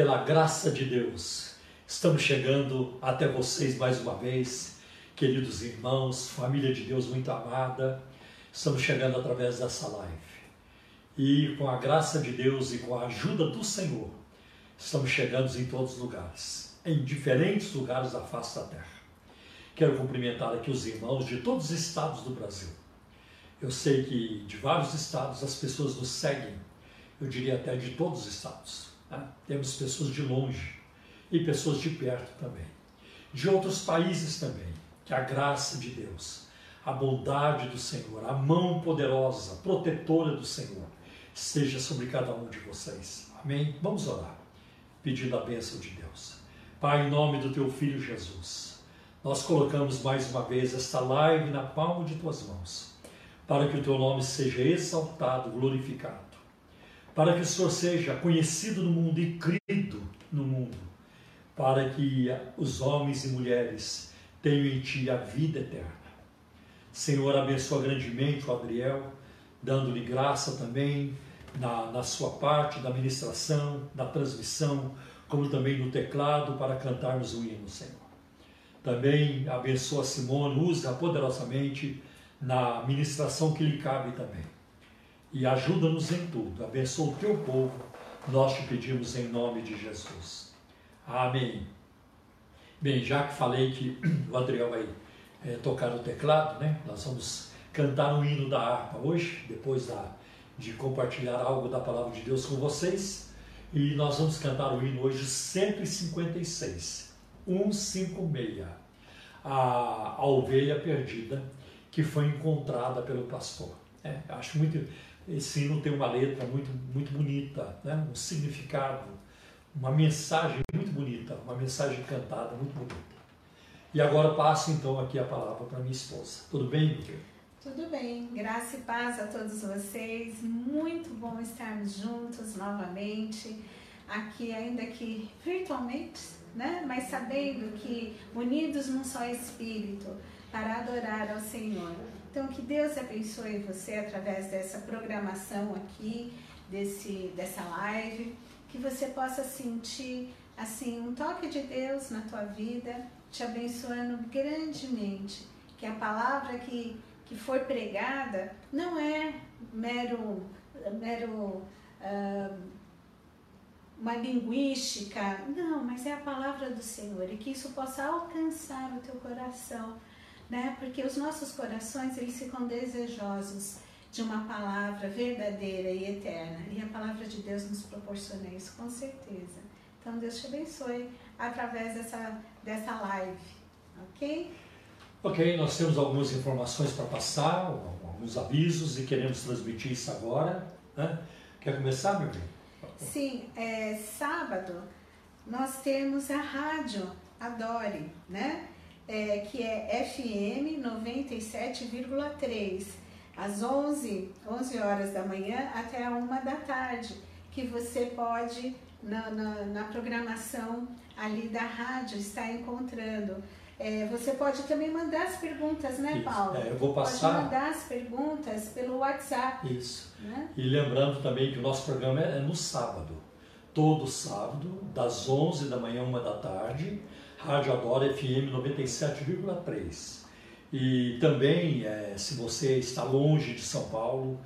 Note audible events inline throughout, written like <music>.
pela graça de Deus, estamos chegando até vocês mais uma vez, queridos irmãos, família de Deus muito amada, estamos chegando através dessa live. E com a graça de Deus e com a ajuda do Senhor, estamos chegando em todos os lugares, em diferentes lugares da face da terra. Quero cumprimentar aqui os irmãos de todos os estados do Brasil. Eu sei que de vários estados as pessoas nos seguem, eu diria até de todos os estados. Né? Temos pessoas de longe e pessoas de perto também. De outros países também. Que a graça de Deus, a bondade do Senhor, a mão poderosa, protetora do Senhor, esteja sobre cada um de vocês. Amém? Vamos orar, pedindo a bênção de Deus. Pai, em nome do teu filho Jesus, nós colocamos mais uma vez esta live na palma de tuas mãos, para que o teu nome seja exaltado, glorificado para que o Senhor seja conhecido no mundo e crido no mundo, para que os homens e mulheres tenham em Ti a vida eterna. Senhor, abençoa grandemente o Adriel, dando-lhe graça também na, na sua parte da ministração, da transmissão, como também no teclado para cantarmos o hino, Senhor. Também abençoa Simone, usa poderosamente na ministração que lhe cabe também e ajuda-nos em tudo. Abençoa o teu povo, nós te pedimos em nome de Jesus. Amém. Bem, já que falei que <clears throat> o Adriel vai é, tocar o teclado, né? Nós vamos cantar um hino da harpa hoje, depois da, de compartilhar algo da palavra de Deus com vocês. E nós vamos cantar o hino hoje 156, 156, a, a ovelha perdida que foi encontrada pelo pastor. É, acho muito esse hino tem uma letra muito, muito bonita, né? um significado, uma mensagem muito bonita, uma mensagem cantada muito bonita. E agora passo então aqui a palavra para minha esposa. Tudo bem, Miquel? Tudo bem, graça e paz a todos vocês. Muito bom estarmos juntos novamente, aqui ainda que virtualmente, né? Mas sabendo que unidos num só espírito para adorar ao Senhor. Então, que Deus abençoe você através dessa programação aqui, desse, dessa live, que você possa sentir assim um toque de Deus na tua vida, te abençoando grandemente. Que a palavra que, que foi pregada não é mero, mero uh, uma linguística, não, mas é a palavra do Senhor e que isso possa alcançar o teu coração né? Porque os nossos corações eles ficam desejosos de uma palavra verdadeira e eterna. E a palavra de Deus nos proporciona isso, com certeza. Então Deus te abençoe através dessa, dessa live, ok? Ok, nós temos algumas informações para passar, alguns avisos e queremos transmitir isso agora. Né? Quer começar, meu bem? Sim, é, sábado nós temos a rádio Adore, né? É, que é FM 97,3, às 11, 11 horas da manhã até a 1 da tarde, que você pode, na, na, na programação ali da rádio, estar encontrando. É, você pode também mandar as perguntas, né, Isso. Paulo? É, eu vou passar. Pode mandar as perguntas pelo WhatsApp. Isso. Né? E lembrando também que o nosso programa é no sábado. Todo sábado, das 11 da manhã, 1 da tarde Rádio Adora FM 97,3. E também, é, se você está longe de São Paulo,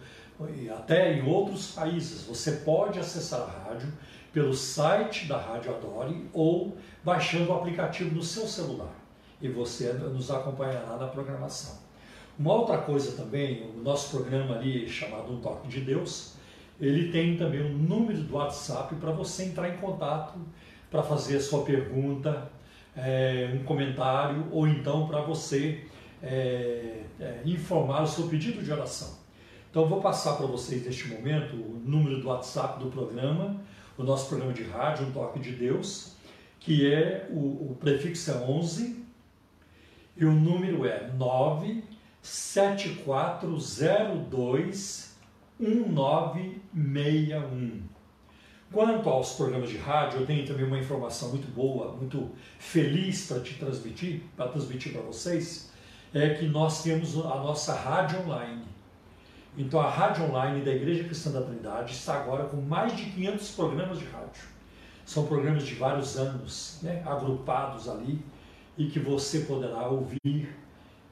até em outros países, você pode acessar a rádio pelo site da Rádio Adore ou baixando o aplicativo no seu celular. E você nos acompanhará na programação. Uma outra coisa também, o nosso programa ali chamado Um Toque de Deus, ele tem também um número do WhatsApp para você entrar em contato, para fazer a sua pergunta, é, um comentário ou então para você é, é, informar o seu pedido de oração. Então vou passar para vocês neste momento o número do WhatsApp do programa, o nosso programa de rádio, Um Toque de Deus, que é o, o prefixo é 11 e o número é 97402 1961. Quanto aos programas de rádio, eu tenho também uma informação muito boa, muito feliz para te transmitir, para transmitir para vocês, é que nós temos a nossa rádio online. Então a rádio online da Igreja Cristã da Trindade está agora com mais de 500 programas de rádio. São programas de vários anos, né, agrupados ali, e que você poderá ouvir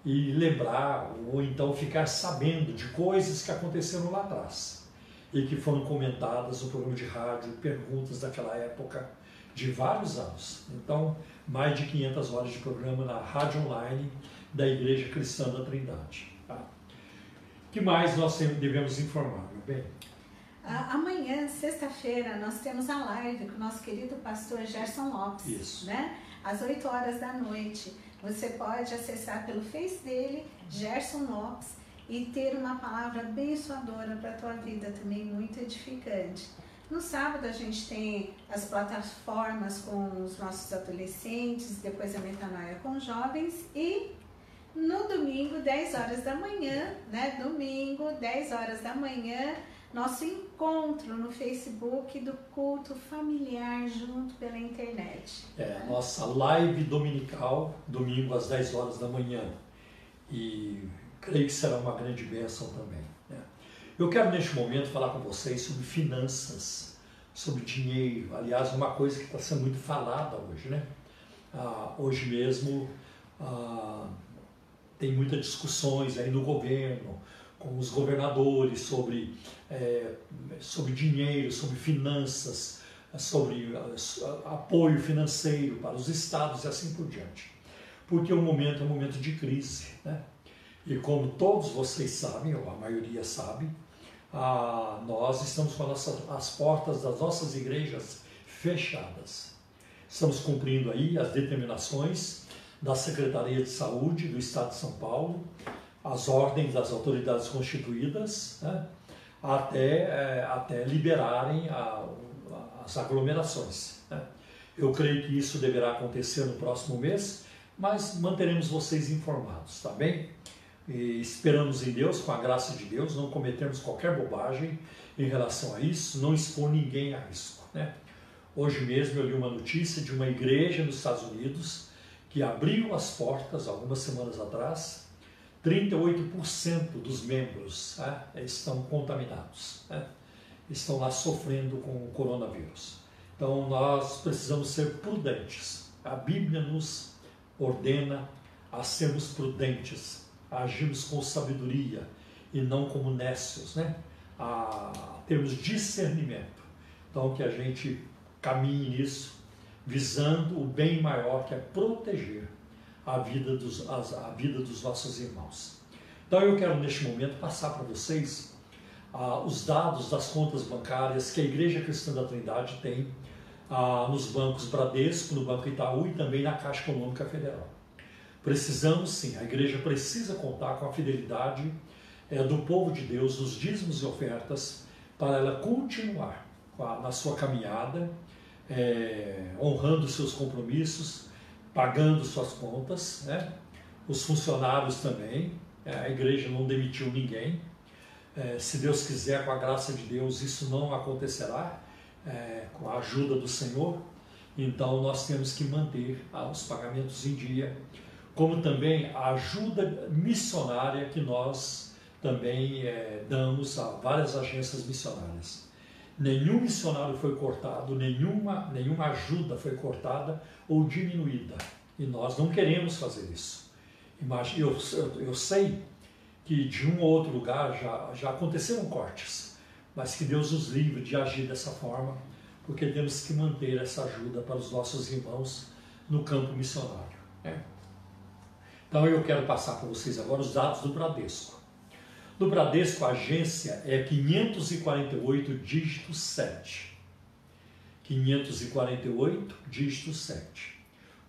e lembrar, ou então ficar sabendo de coisas que aconteceram lá atrás e que foram comentadas no programa de rádio, perguntas daquela época, de vários anos. Então, mais de 500 horas de programa na rádio online da Igreja Cristã da Trindade. Tá? que mais nós devemos informar, meu bem? Amanhã, sexta-feira, nós temos a live com o nosso querido pastor Gerson Lopes. Isso. Né? Às 8 horas da noite. Você pode acessar pelo Face dele, Gerson Lopes, e ter uma palavra abençoadora para a tua vida também, muito edificante. No sábado a gente tem as plataformas com os nossos adolescentes, depois a metanoia com jovens e no domingo, 10 horas da manhã, né? Domingo, 10 horas da manhã, nosso encontro no Facebook do culto familiar junto pela internet. É, nossa live dominical, domingo às 10 horas da manhã. E creio que será uma grande bênção também. Né? Eu quero neste momento falar com vocês sobre finanças, sobre dinheiro. Aliás, uma coisa que está sendo muito falada hoje, né? Ah, hoje mesmo. Ah, tem muitas discussões aí no governo, com os governadores sobre, é, sobre dinheiro, sobre finanças, sobre apoio financeiro para os estados e assim por diante. Porque o momento é um momento de crise. Né? E como todos vocês sabem, ou a maioria sabe, ah, nós estamos com as portas das nossas igrejas fechadas. Estamos cumprindo aí as determinações da Secretaria de Saúde do Estado de São Paulo, as ordens das autoridades constituídas, né, até, é, até liberarem a, as aglomerações. Né. Eu creio que isso deverá acontecer no próximo mês, mas manteremos vocês informados, tá bem? E esperamos em Deus, com a graça de Deus, não cometermos qualquer bobagem em relação a isso, não expor ninguém a risco. Né? Hoje mesmo eu li uma notícia de uma igreja nos Estados Unidos que abriu as portas algumas semanas atrás, 38% dos membros né, estão contaminados, né, estão lá sofrendo com o coronavírus. Então nós precisamos ser prudentes. A Bíblia nos ordena a sermos prudentes, agirmos com sabedoria e não como nécios, né? a termos discernimento. Então que a gente caminhe nisso visando o bem maior que é proteger a vida dos, a, vida dos nossos irmãos. Então eu quero neste momento passar para vocês ah, os dados das contas bancárias que a Igreja Cristã da Trindade tem ah, nos bancos Bradesco, no Banco Itaú e também na Caixa Econômica Federal. Precisamos sim, a igreja precisa contar com a fidelidade é, do povo de Deus nos dízimos e ofertas para ela continuar a, na sua caminhada é, honrando seus compromissos, pagando suas contas, né? os funcionários também, é, a igreja não demitiu ninguém. Se Deus quiser, com a graça de Deus, isso não acontecerá, com a ajuda do Senhor. Então nós temos que manter ah, os pagamentos em dia, como também a ajuda missionária que nós também é, damos a várias agências missionárias nenhum missionário foi cortado, nenhuma, nenhuma ajuda foi cortada ou diminuída. E nós não queremos fazer isso. Eu, eu, eu sei que de um ou outro lugar já, já aconteceram cortes, mas que Deus nos livre de agir dessa forma, porque temos que manter essa ajuda para os nossos irmãos no campo missionário. Né? Então eu quero passar para vocês agora os dados do Bradesco. Do Bradesco, a agência é 548 dígito 7. 548 dígito 7.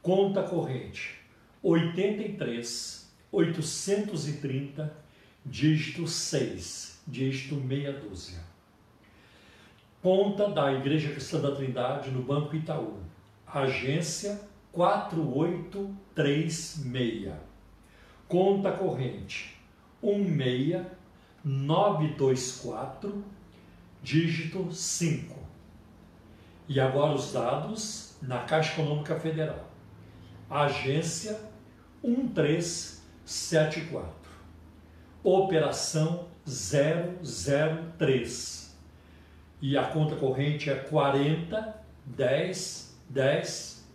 Conta corrente 83 830 dígito 6, dígito meia dúzia. Conta da Igreja Cristã da Trindade no Banco Itaú. Agência 4836. Conta corrente 16924, dígito 5. E agora os dados na Caixa Econômica Federal. Agência 1374. Operação 003. E a conta corrente é 40 10, 10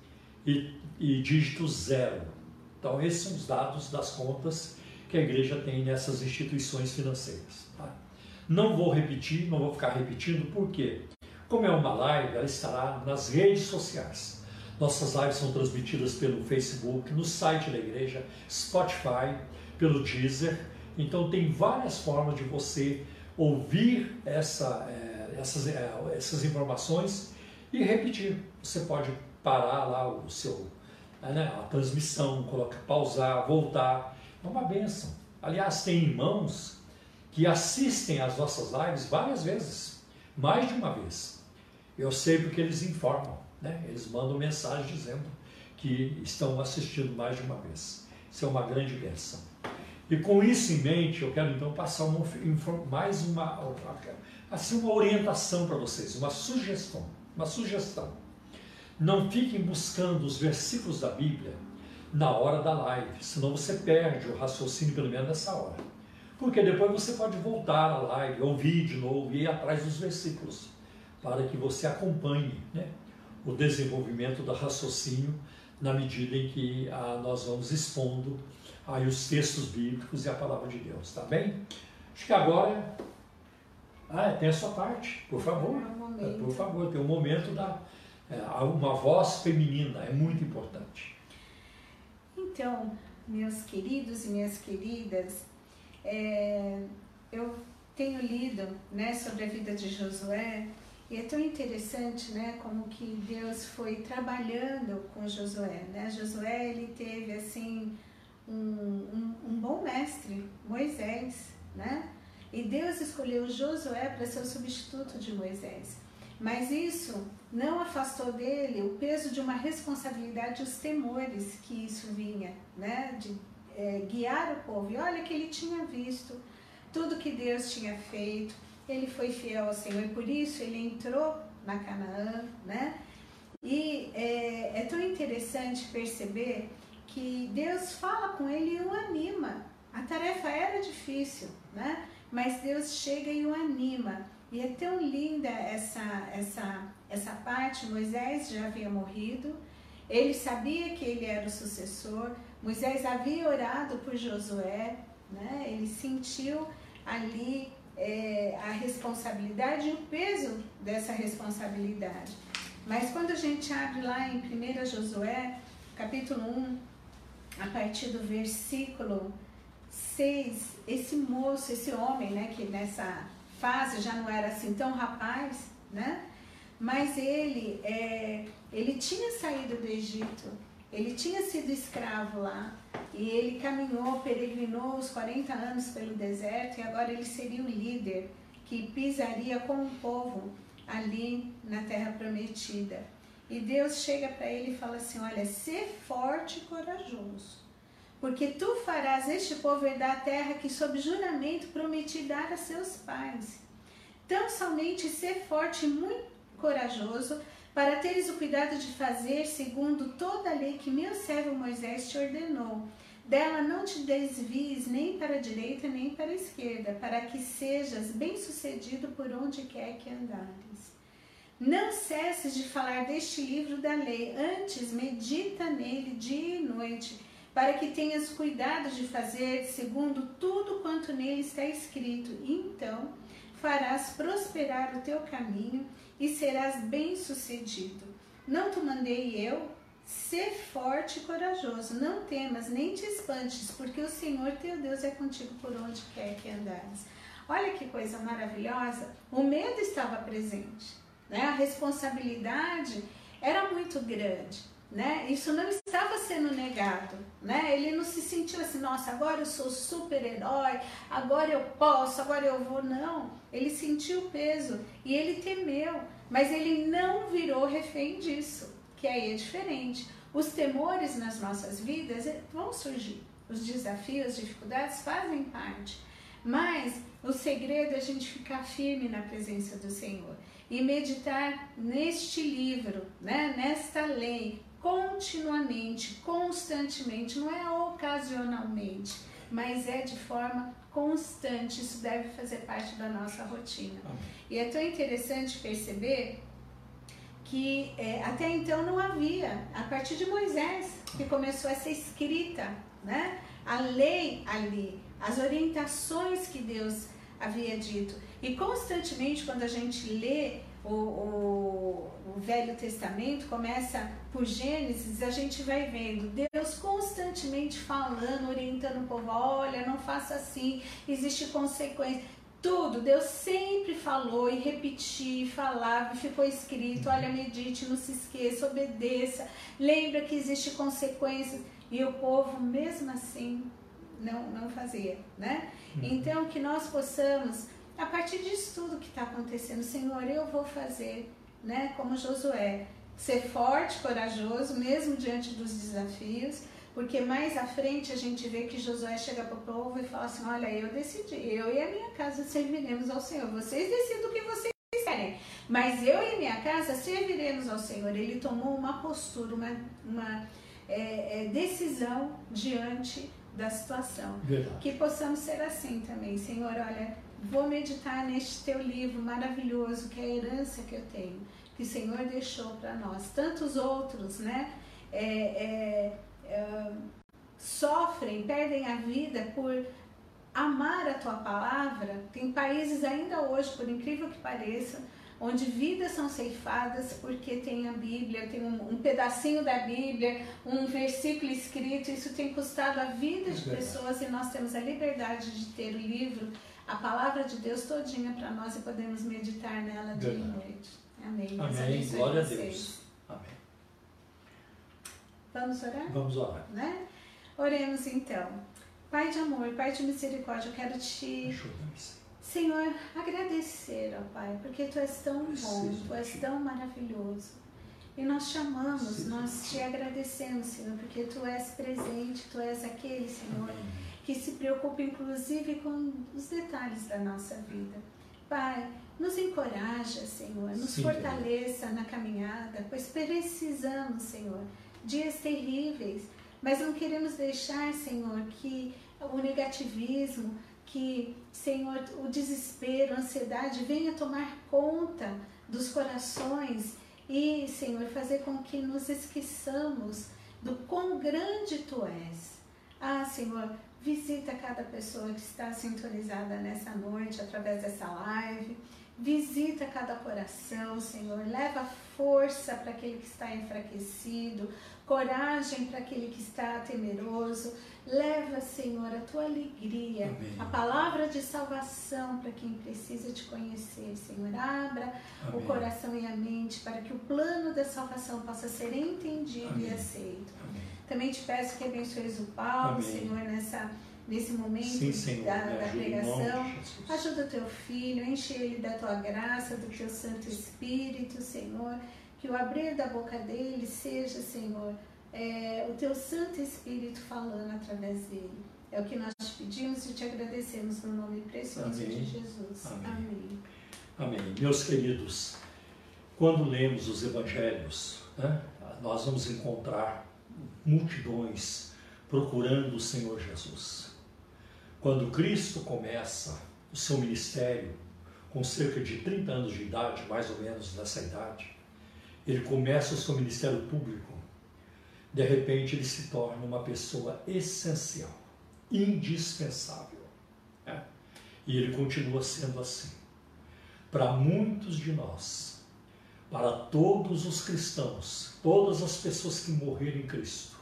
e, e dígito zero. Então, esses são os dados das contas que a igreja tem nessas instituições financeiras. Tá? Não vou repetir, não vou ficar repetindo, por quê? Como é uma live, ela estará nas redes sociais. Nossas lives são transmitidas pelo Facebook, no site da igreja, Spotify, pelo Deezer. Então tem várias formas de você ouvir essa, é, essas, é, essas informações e repetir. Você pode parar lá o seu, né, a transmissão, colocar, pausar, voltar. É uma benção. Aliás, tem irmãos que assistem às nossas lives várias vezes, mais de uma vez. Eu sei porque eles informam, né? eles mandam mensagem dizendo que estão assistindo mais de uma vez. Isso é uma grande benção. E com isso em mente, eu quero então passar uma, mais uma, assim, uma orientação para vocês, uma sugestão. Uma sugestão. Não fiquem buscando os versículos da Bíblia na hora da live, senão você perde o raciocínio pelo menos nessa hora. Porque depois você pode voltar à live, ouvir de novo e ir atrás dos versículos, para que você acompanhe né, o desenvolvimento do raciocínio na medida em que ah, nós vamos expondo aí os textos bíblicos e a palavra de Deus, tá bem? Acho que agora ah, tem a sua parte, por favor. Um por favor, tem um momento da uma voz feminina, é muito importante. Então, meus queridos e minhas queridas, é, eu tenho lido né, sobre a vida de Josué e é tão interessante, né, como que Deus foi trabalhando com Josué, né? Josué ele teve assim um, um, um bom mestre, Moisés, né? E Deus escolheu Josué para ser o substituto de Moisés. Mas isso não afastou dele o peso de uma responsabilidade e os temores que isso vinha, né? De é, guiar o povo. E olha que ele tinha visto tudo que Deus tinha feito, ele foi fiel ao Senhor e por isso ele entrou na Canaã, né? E é, é tão interessante perceber que Deus fala com ele e o anima. A tarefa era difícil, né? Mas Deus chega e o anima. E é tão linda essa, essa, essa parte. Moisés já havia morrido, ele sabia que ele era o sucessor. Moisés havia orado por Josué, né? ele sentiu ali é, a responsabilidade e o peso dessa responsabilidade. Mas quando a gente abre lá em 1 Josué, capítulo 1, a partir do versículo 6, esse moço, esse homem, né, que nessa fase já não era assim tão rapaz, né? Mas ele, é, ele tinha saído do Egito, ele tinha sido escravo lá, e ele caminhou, peregrinou os 40 anos pelo deserto, e agora ele seria o líder que pisaria com o povo ali na terra prometida. E Deus chega para ele e fala assim: Olha, ser forte e corajoso, porque tu farás este povo herdar a terra que, sob juramento, prometi dar a seus pais. Tão somente ser forte e muito corajoso, para teres o cuidado de fazer segundo toda a lei que meu servo Moisés te ordenou. Dela não te desvies nem para a direita nem para a esquerda, para que sejas bem-sucedido por onde quer que andares. Não cesses de falar deste livro da lei, antes medita nele dia e noite, para que tenhas cuidado de fazer segundo tudo quanto nele está escrito. Então farás prosperar o teu caminho e serás bem-sucedido. Não te mandei eu? Ser forte e corajoso, não temas nem te espantes, porque o Senhor teu Deus é contigo por onde quer que andares. Olha que coisa maravilhosa! O medo estava presente né? A responsabilidade era muito grande, né? Isso não estava sendo negado, né? Ele não se sentiu assim, nossa, agora eu sou super-herói, agora eu posso, agora eu vou, não. Ele sentiu o peso e ele temeu, mas ele não virou refém disso, que aí é diferente. Os temores nas nossas vidas eh, vão surgir. Os desafios, as dificuldades fazem parte. Mas o segredo é a gente ficar firme na presença do Senhor e meditar neste livro, né, nesta lei, continuamente, constantemente, não é ocasionalmente, mas é de forma constante. Isso deve fazer parte da nossa rotina. E é tão interessante perceber que é, até então não havia. A partir de Moisés, que começou a ser escrita, né? A lei ali, as orientações que Deus havia dito. E constantemente, quando a gente lê o, o, o, Velho Testamento, começa por Gênesis, a gente vai vendo Deus constantemente falando, orientando o povo: olha, não faça assim, existe consequência. Tudo, Deus sempre falou e repetiu, falava, ficou escrito: olha, medite, não se esqueça, obedeça, lembra que existe consequências. E o povo, mesmo assim, não, não fazia, né? Uhum. Então, que nós possamos, a partir disso tudo que está acontecendo, Senhor, eu vou fazer, né? Como Josué, ser forte, corajoso, mesmo diante dos desafios, porque mais à frente a gente vê que Josué chega para o povo e fala assim: Olha, eu decidi, eu e a minha casa serviremos ao Senhor. Vocês decidem o que vocês querem, mas eu e a minha casa serviremos ao Senhor. Ele tomou uma postura, uma, uma é, é, decisão diante da situação. Verdade. Que possamos ser assim também, Senhor. Olha, vou meditar neste teu livro maravilhoso, que é a herança que eu tenho, que o Senhor deixou para nós. Tantos outros, né? É, é, é, sofrem, perdem a vida por amar a tua palavra. Tem países ainda hoje, por incrível que pareça, onde vidas são ceifadas porque tem a Bíblia, tem um, um, pedacinho da Bíblia, um versículo escrito, isso tem custado a vida de pessoas e nós temos a liberdade de ter o livro, a palavra de Deus todinha para nós e podemos meditar nela dia e noite. Amém. Amém. Glória a Deus. Amém. Vamos orar? Vamos orar. Né? Oremos então. Pai de amor, Pai de misericórdia, eu quero te Senhor, agradecer, ó Pai, porque Tu és tão bom, Tu és tão maravilhoso. E nós chamamos, nós te agradecemos, Senhor, porque Tu és presente, Tu és aquele, Senhor, que se preocupa inclusive com os detalhes da nossa vida. Pai, nos encoraja, Senhor, nos Sim, fortaleça na caminhada, pois precisamos, Senhor, dias terríveis, mas não queremos deixar, Senhor, que o negativismo, que, Senhor, o desespero, a ansiedade venha tomar conta dos corações e, Senhor, fazer com que nos esqueçamos do quão grande Tu és. Ah, Senhor, visita cada pessoa que está sintonizada nessa noite através dessa live. Visita cada coração, Senhor. Leva força para aquele que está enfraquecido, coragem para aquele que está temeroso. Leva, Senhor, a tua alegria, Amém. a palavra de salvação para quem precisa te conhecer, Senhor. Abra Amém. o coração e a mente para que o plano da salvação possa ser entendido Amém. e aceito. Também te peço que abençoes o Paulo, Senhor, nessa, nesse momento Sim, Senhor, da, da pregação. Ajuda o teu filho, enche ele da tua graça, do teu Santo Espírito, Senhor. Que o abrir da boca dele seja, Senhor, é, o teu Santo Espírito falando através dele. É o que nós te pedimos e te agradecemos no nome precioso Amém. de Jesus. Amém. Amém. Amém. Meus queridos, quando lemos os evangelhos, né, nós vamos encontrar multidões procurando o Senhor Jesus. Quando Cristo começa o seu ministério, com cerca de 30 anos de idade, mais ou menos nessa idade, ele começa o seu ministério público de repente ele se torna uma pessoa essencial, indispensável. Né? E ele continua sendo assim. Para muitos de nós, para todos os cristãos, todas as pessoas que morreram em Cristo,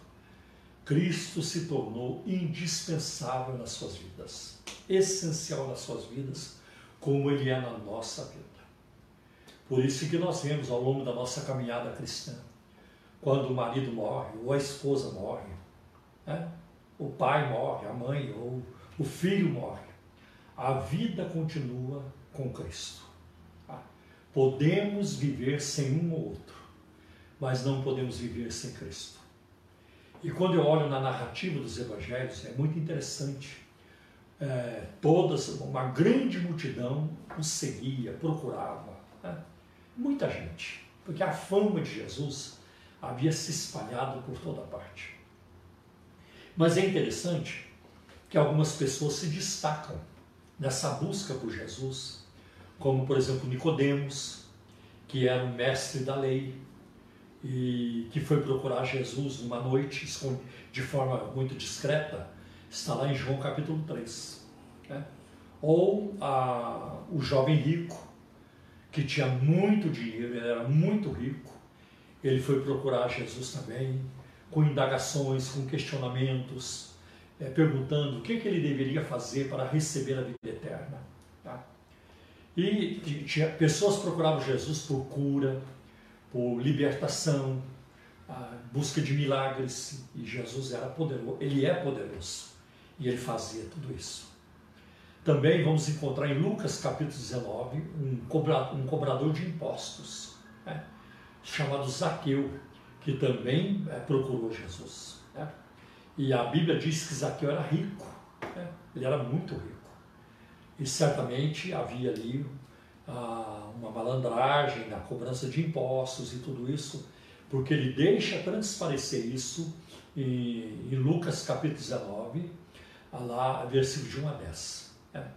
Cristo se tornou indispensável nas suas vidas, essencial nas suas vidas, como ele é na nossa vida. Por isso que nós vemos ao longo da nossa caminhada cristã, quando o marido morre, ou a esposa morre, né? o pai morre, a mãe, ou o filho morre. A vida continua com Cristo. Tá? Podemos viver sem um ou outro, mas não podemos viver sem Cristo. E quando eu olho na narrativa dos evangelhos, é muito interessante. É, todas, uma grande multidão o seguia, procurava. Né? Muita gente, porque a fama de Jesus havia se espalhado por toda parte. Mas é interessante que algumas pessoas se destacam nessa busca por Jesus, como por exemplo Nicodemos, que era um mestre da lei e que foi procurar Jesus numa noite de forma muito discreta, está lá em João capítulo 3. Né? Ou a, o jovem rico, que tinha muito dinheiro, ele era muito rico, ele foi procurar Jesus também, com indagações, com questionamentos, é, perguntando o que, que, ele deveria fazer para receber a vida eterna. Tá? E tinha, pessoas procuravam Jesus por cura, por libertação, busca de milagres, e Jesus era poderoso, ele é poderoso, e ele fazia tudo isso. Também vamos encontrar em Lucas capítulo 19 um cobrador, um cobrador de impostos, né? chamado Zaqueu, que também é, procurou Jesus. Né? E a Bíblia diz que Zaqueu era rico, né? ele era muito rico. E certamente havia ali uma malandragem na cobrança de impostos e tudo isso, porque ele deixa transparecer isso em, em Lucas capítulo 19, lá, versículo de 1 a 10. Né?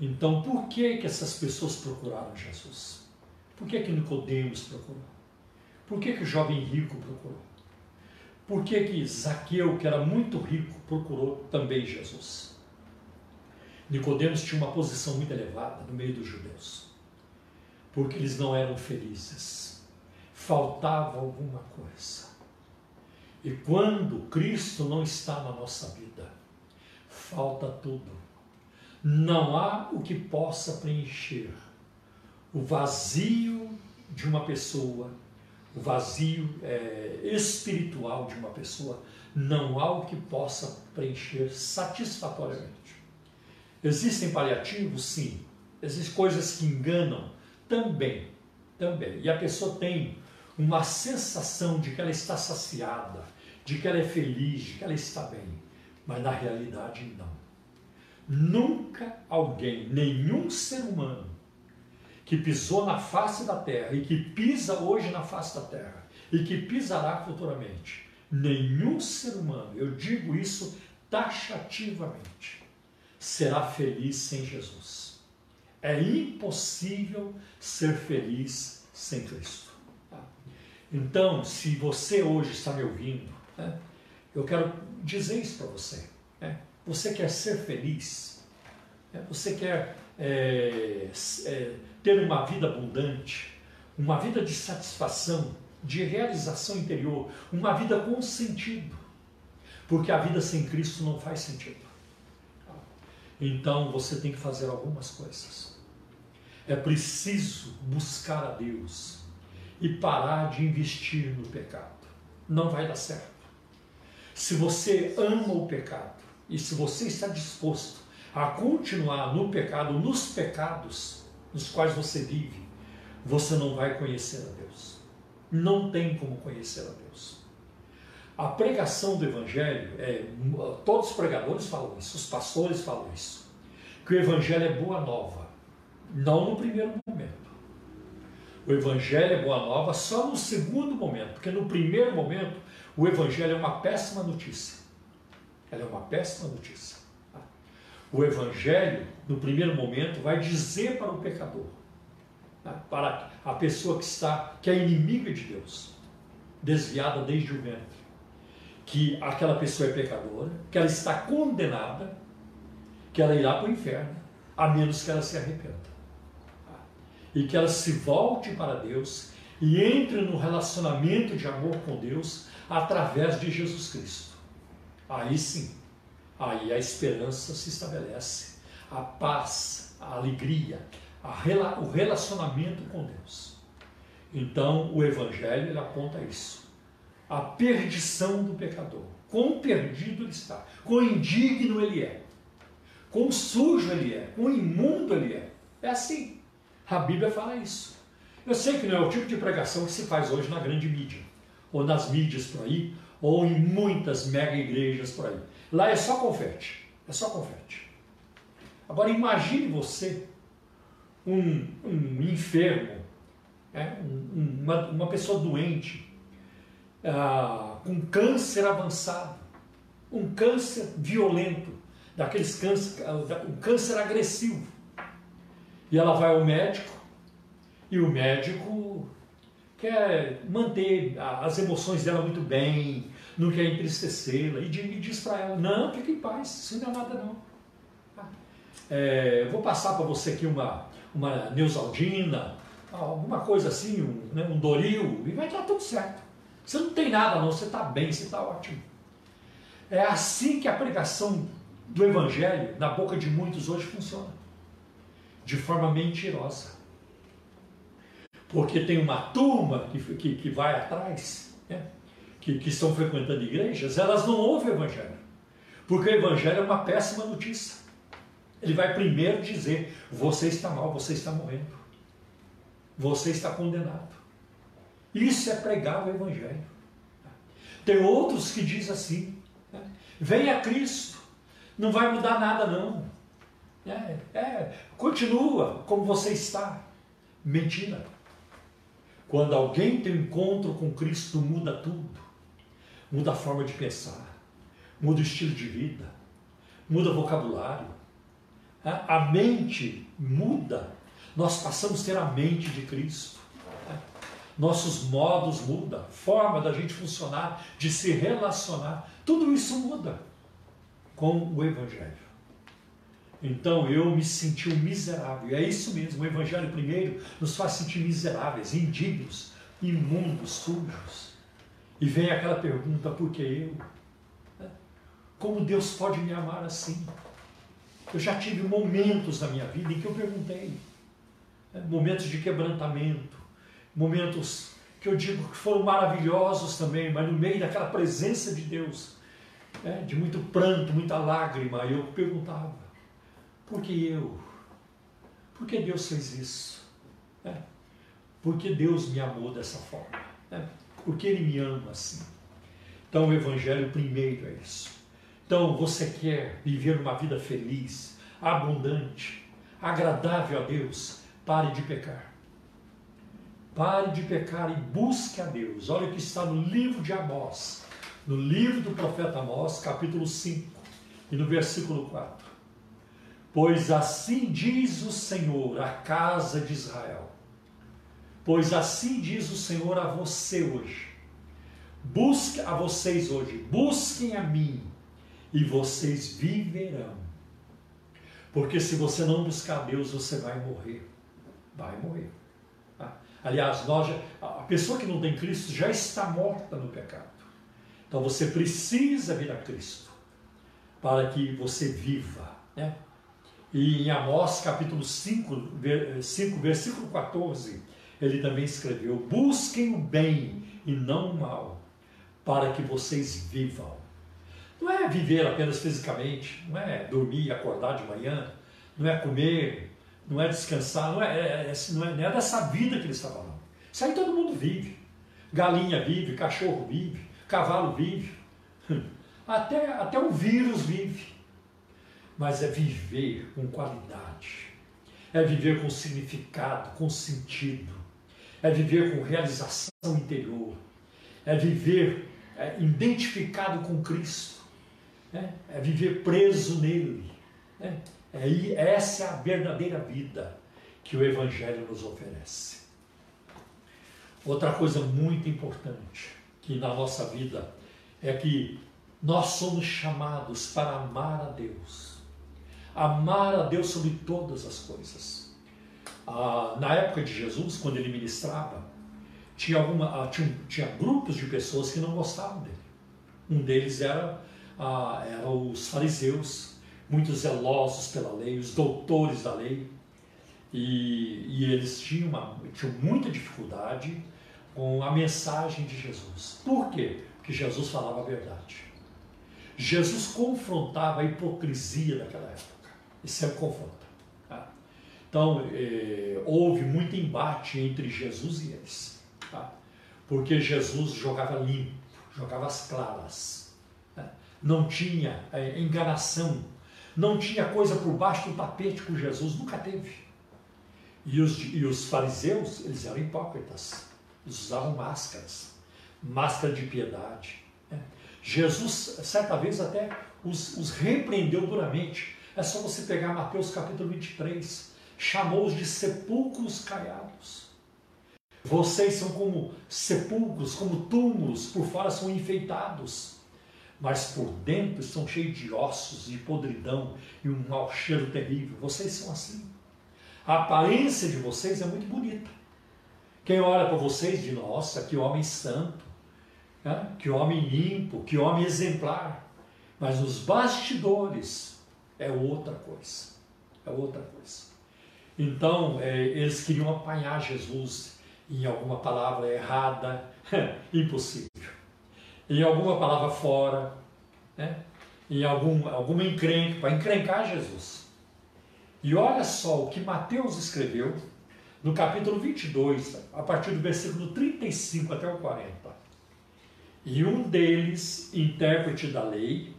Então, por que, que essas pessoas procuraram Jesus? Por que, que Nicodemos procurou? Por que, que o jovem rico procurou? Por que, que Zaqueu, que era muito rico, procurou também Jesus? Nicodemos tinha uma posição muito elevada no meio dos judeus, porque eles não eram felizes, faltava alguma coisa. E quando Cristo não está na nossa vida, falta tudo. Não há o que possa preencher o vazio de uma pessoa o vazio é, espiritual de uma pessoa, não há o que possa preencher satisfatoriamente. Existem paliativos? Sim. Existem coisas que enganam? Também. Também. E a pessoa tem uma sensação de que ela está saciada, de que ela é feliz, de que ela está bem. Mas na realidade, não. Nunca alguém, nenhum ser humano, que pisou na face da terra e que pisa hoje na face da terra e que pisará futuramente. Nenhum ser humano, eu digo isso taxativamente, será feliz sem Jesus. É impossível ser feliz sem Cristo. Então, se você hoje está me ouvindo, né, eu quero dizer isso para você. Né? Você quer ser feliz? Né? Você quer é, é, ter uma vida abundante, uma vida de satisfação, de realização interior, uma vida com sentido. Porque a vida sem Cristo não faz sentido. Então você tem que fazer algumas coisas. É preciso buscar a Deus e parar de investir no pecado. Não vai dar certo. Se você ama o pecado e se você está disposto a continuar no pecado, nos pecados, nos quais você vive, você não vai conhecer a Deus. Não tem como conhecer a Deus. A pregação do Evangelho, é, todos os pregadores falam isso, os pastores falam isso, que o Evangelho é boa nova, não no primeiro momento. O Evangelho é boa nova só no segundo momento, porque no primeiro momento o Evangelho é uma péssima notícia. Ela é uma péssima notícia. O Evangelho, no primeiro momento, vai dizer para o pecador, né, para a pessoa que está, que é inimiga de Deus, desviada desde o ventre, que aquela pessoa é pecadora, que ela está condenada, que ela irá para o inferno, a menos que ela se arrependa. E que ela se volte para Deus e entre no relacionamento de amor com Deus através de Jesus Cristo. Aí sim, aí a esperança se estabelece, a paz, a alegria, a o relacionamento com Deus. Então, o Evangelho aponta isso. A perdição do pecador. Quão perdido ele está, quão indigno ele é, quão sujo ele é, quão imundo ele é. É assim. A Bíblia fala isso. Eu sei que não é o tipo de pregação que se faz hoje na grande mídia, ou nas mídias por aí, ou em muitas mega igrejas por aí. Lá é só confete. É só confete. Agora imagine você, um, um enfermo, é, um, uma, uma pessoa doente, ah, com câncer avançado, um câncer violento, daqueles câncer, um câncer agressivo. E ela vai ao médico E o médico quer manter as emoções dela muito bem, não quer entristecê-la, e diz para ela: não, fique em paz, isso não é nada não. É, vou passar para você aqui uma, uma Neusaldina, alguma coisa assim, um, né, um Doril, e vai estar tudo certo. Você não tem nada não, você está bem, você está ótimo. É assim que a pregação do Evangelho na boca de muitos hoje funciona. De forma mentirosa. Porque tem uma turma que, que, que vai atrás, né, que, que estão frequentando igrejas, elas não ouvem o Evangelho. Porque o Evangelho é uma péssima notícia. Ele vai primeiro dizer: você está mal, você está morrendo, você está condenado. Isso é pregar o Evangelho. Tem outros que dizem assim: né? venha Cristo, não vai mudar nada, não. É, é, continua como você está. Mentira. Quando alguém tem encontro com Cristo, muda tudo. Muda a forma de pensar, muda o estilo de vida, muda o vocabulário. A mente muda. Nós passamos a ter a mente de Cristo. Nossos modos mudam, forma da gente funcionar, de se relacionar. Tudo isso muda com o Evangelho. Então eu me senti um miserável. E é isso mesmo, o Evangelho primeiro nos faz sentir miseráveis, indignos, imundos, sujos. E vem aquela pergunta, por que eu? Como Deus pode me amar assim? Eu já tive momentos na minha vida em que eu perguntei. Né? Momentos de quebrantamento, momentos que eu digo que foram maravilhosos também, mas no meio daquela presença de Deus, né, de muito pranto, muita lágrima, eu perguntava: por que eu? Por que Deus fez isso? Né? Por que Deus me amou dessa forma? Né? Por que Ele me ama assim? Então, o Evangelho primeiro é isso. Então, você quer viver uma vida feliz, abundante, agradável a Deus? Pare de pecar. Pare de pecar e busque a Deus. Olha o que está no livro de Amós, no livro do profeta Amós, capítulo 5, e no versículo 4. Pois assim diz o Senhor à casa de Israel. Pois assim diz o Senhor a você hoje. Busque a vocês hoje, busquem a mim e vocês viverão. Porque se você não buscar Deus, você vai morrer. Vai morrer. Aliás, nós a pessoa que não tem Cristo já está morta no pecado. Então você precisa vir a Cristo para que você viva. Né? E em Amós capítulo 5, 5, versículo 14, ele também escreveu: Busquem o bem e não o mal, para que vocês vivam. Não é viver apenas fisicamente, não é dormir e acordar de manhã, não é comer, não é descansar, não é, é, é, não é, não é dessa vida que ele está falando. Isso aí todo mundo vive. Galinha vive, cachorro vive, cavalo vive, <laughs> até, até o vírus vive. Mas é viver com qualidade, é viver com significado, com sentido, é viver com realização interior, é viver é, identificado com Cristo, é, é viver preso nele. É, é, essa é a verdadeira vida que o Evangelho nos oferece. Outra coisa muito importante que na nossa vida é que nós somos chamados para amar a Deus. Amar a Deus sobre todas as coisas. Ah, na época de Jesus, quando ele ministrava, tinha, alguma, ah, tinha, tinha, grupos de pessoas que não gostavam dele. Um deles era, ah, era os fariseus, muito zelosos pela lei, os doutores da lei, e, e eles tinham, uma, tinham muita dificuldade com a mensagem de Jesus. Por quê? Porque Jesus falava a verdade. Jesus confrontava a hipocrisia daquela época. E sempre confronta. Tá? Então, eh, houve muito embate entre Jesus e eles. Tá? Porque Jesus jogava limpo, jogava as claras. Tá? Não tinha eh, enganação não tinha coisa por baixo do tapete com Jesus, nunca teve. E os, e os fariseus, eles eram hipócritas, eles usavam máscaras, máscara de piedade. Né? Jesus, certa vez, até os, os repreendeu duramente. É só você pegar Mateus capítulo 23, chamou-os de sepulcros caiados. Vocês são como sepulcros, como túmulos, por fora são enfeitados, mas por dentro estão cheios de ossos, de podridão e um mau cheiro terrível. Vocês são assim. A aparência de vocês é muito bonita. Quem olha para vocês diz: nossa, que homem santo, né? que homem limpo, que homem exemplar. Mas nos bastidores é outra coisa. É outra coisa. Então, é, eles queriam apanhar Jesus em alguma palavra errada, <laughs> impossível. Em alguma palavra fora, né? em algum, alguma encrenca, para encrencar Jesus. E olha só o que Mateus escreveu no capítulo 22, a partir do versículo 35 até o 40. E um deles, intérprete da lei,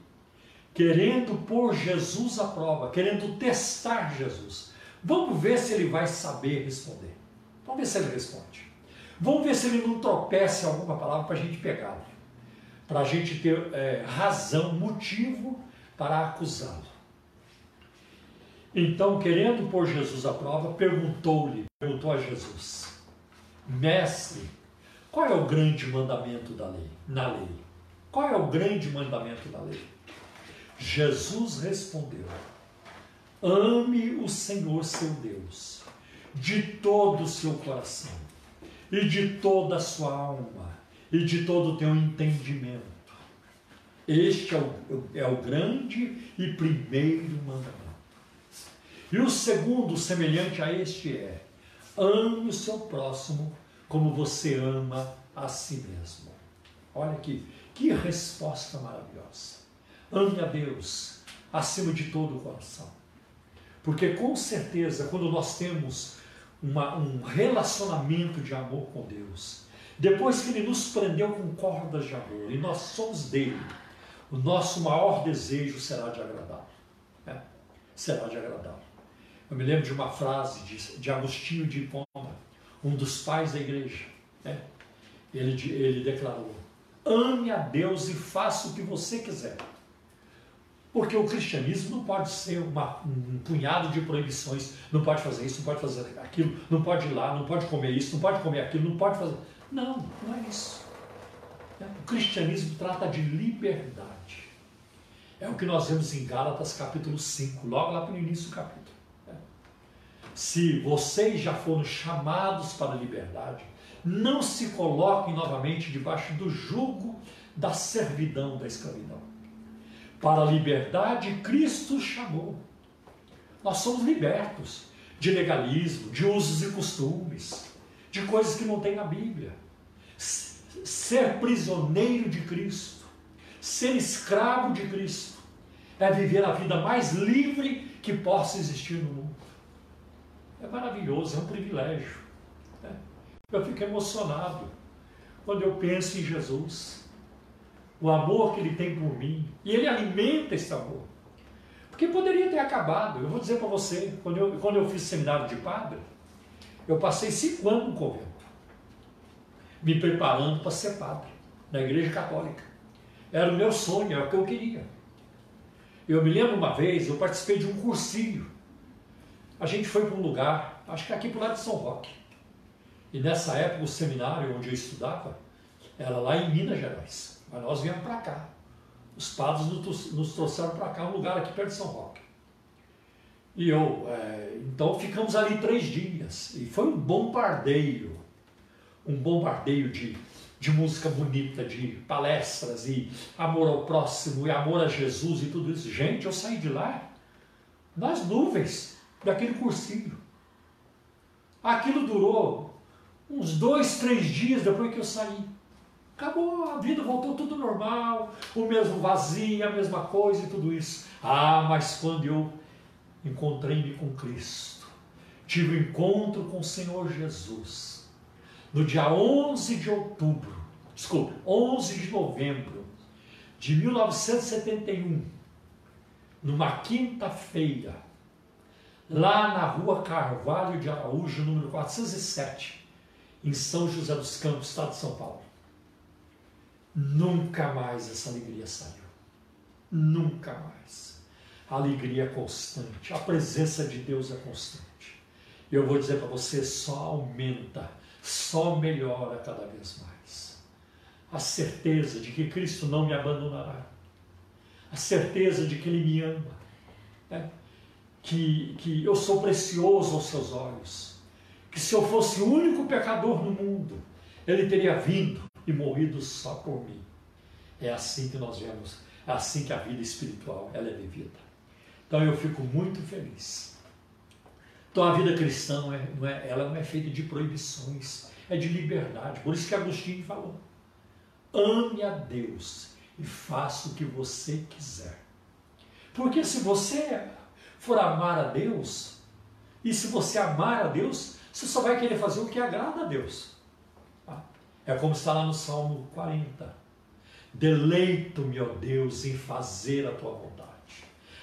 querendo pôr Jesus à prova, querendo testar Jesus. Vamos ver se ele vai saber responder. Vamos ver se ele responde. Vamos ver se ele não tropeça em alguma palavra para a gente pegá-lo. Para a gente ter é, razão, motivo para acusá-lo. Então, querendo pôr Jesus à prova, perguntou-lhe, perguntou a Jesus: Mestre, qual é o grande mandamento da lei? Na lei. Qual é o grande mandamento da lei? Jesus respondeu: Ame o Senhor seu Deus de todo o seu coração e de toda a sua alma e de todo o teu entendimento. Este é o, é o grande e primeiro mandamento. E o segundo, semelhante a este, é: ame o seu próximo como você ama a si mesmo. Olha aqui, que resposta maravilhosa. Ame a Deus acima de todo o coração. Porque com certeza, quando nós temos uma, um relacionamento de amor com Deus, depois que Ele nos prendeu com cordas de amor e nós somos dele, o nosso maior desejo será de agradá-lo. Né? Será de agradá-lo. Eu me lembro de uma frase de, de Agostinho de Hipona, um dos pais da igreja. Né? Ele, ele declarou: ame a Deus e faça o que você quiser. Porque o cristianismo não pode ser uma, um punhado de proibições. Não pode fazer isso, não pode fazer aquilo, não pode ir lá, não pode comer isso, não pode comer aquilo, não pode fazer. Não, não é isso. O cristianismo trata de liberdade. É o que nós vemos em Gálatas capítulo 5, logo lá no início do capítulo se vocês já foram chamados para a liberdade, não se coloquem novamente debaixo do jugo da servidão, da escravidão. Para a liberdade, Cristo chamou. Nós somos libertos de legalismo, de usos e costumes, de coisas que não tem na Bíblia. Ser prisioneiro de Cristo, ser escravo de Cristo, é viver a vida mais livre que possa existir no mundo. É maravilhoso, é um privilégio. Né? Eu fico emocionado quando eu penso em Jesus, o amor que ele tem por mim, e ele alimenta esse amor. Porque poderia ter acabado. Eu vou dizer para você, quando eu, quando eu fiz seminário de padre, eu passei cinco anos no convento, me preparando para ser padre, na igreja católica. Era o meu sonho, era o que eu queria. Eu me lembro uma vez, eu participei de um cursinho a gente foi para um lugar, acho que aqui para o lado de São Roque. E nessa época o seminário onde eu estudava era lá em Minas Gerais. Mas nós viemos para cá. Os padres nos trouxeram para cá, um lugar aqui perto de São Roque. E eu, é, então ficamos ali três dias. E foi um bombardeio. Um bombardeio de, de música bonita, de palestras e amor ao próximo e amor a Jesus e tudo isso. Gente, eu saí de lá nas nuvens daquele cursinho. Aquilo durou uns dois, três dias depois que eu saí. Acabou, a vida voltou tudo normal, o mesmo vazio, a mesma coisa e tudo isso. Ah, mas quando eu encontrei-me com Cristo, tive um encontro com o Senhor Jesus, no dia 11 de outubro, desculpa, 11 de novembro de 1971, numa quinta-feira, lá na rua Carvalho de Araújo, número 407, em São José dos Campos, estado de São Paulo. Nunca mais essa alegria saiu. Nunca mais. A alegria é constante, a presença de Deus é constante. Eu vou dizer para você, só aumenta, só melhora cada vez mais. A certeza de que Cristo não me abandonará, a certeza de que Ele me ama, né? que, que eu sou precioso aos seus olhos, que se eu fosse o único pecador no mundo, Ele teria vindo e morrido só por mim. É assim que nós vemos, é assim que a vida espiritual ela é vivida. Então eu fico muito feliz. Então a vida cristã não é, não é, ela não é feita de proibições, é de liberdade. Por isso que Agostinho falou: ame a Deus e faça o que você quiser. Porque se você for amar a Deus, e se você amar a Deus, você só vai querer fazer o que agrada a Deus. É como está lá no Salmo 40. Deleito-me, ó Deus, em fazer a tua vontade.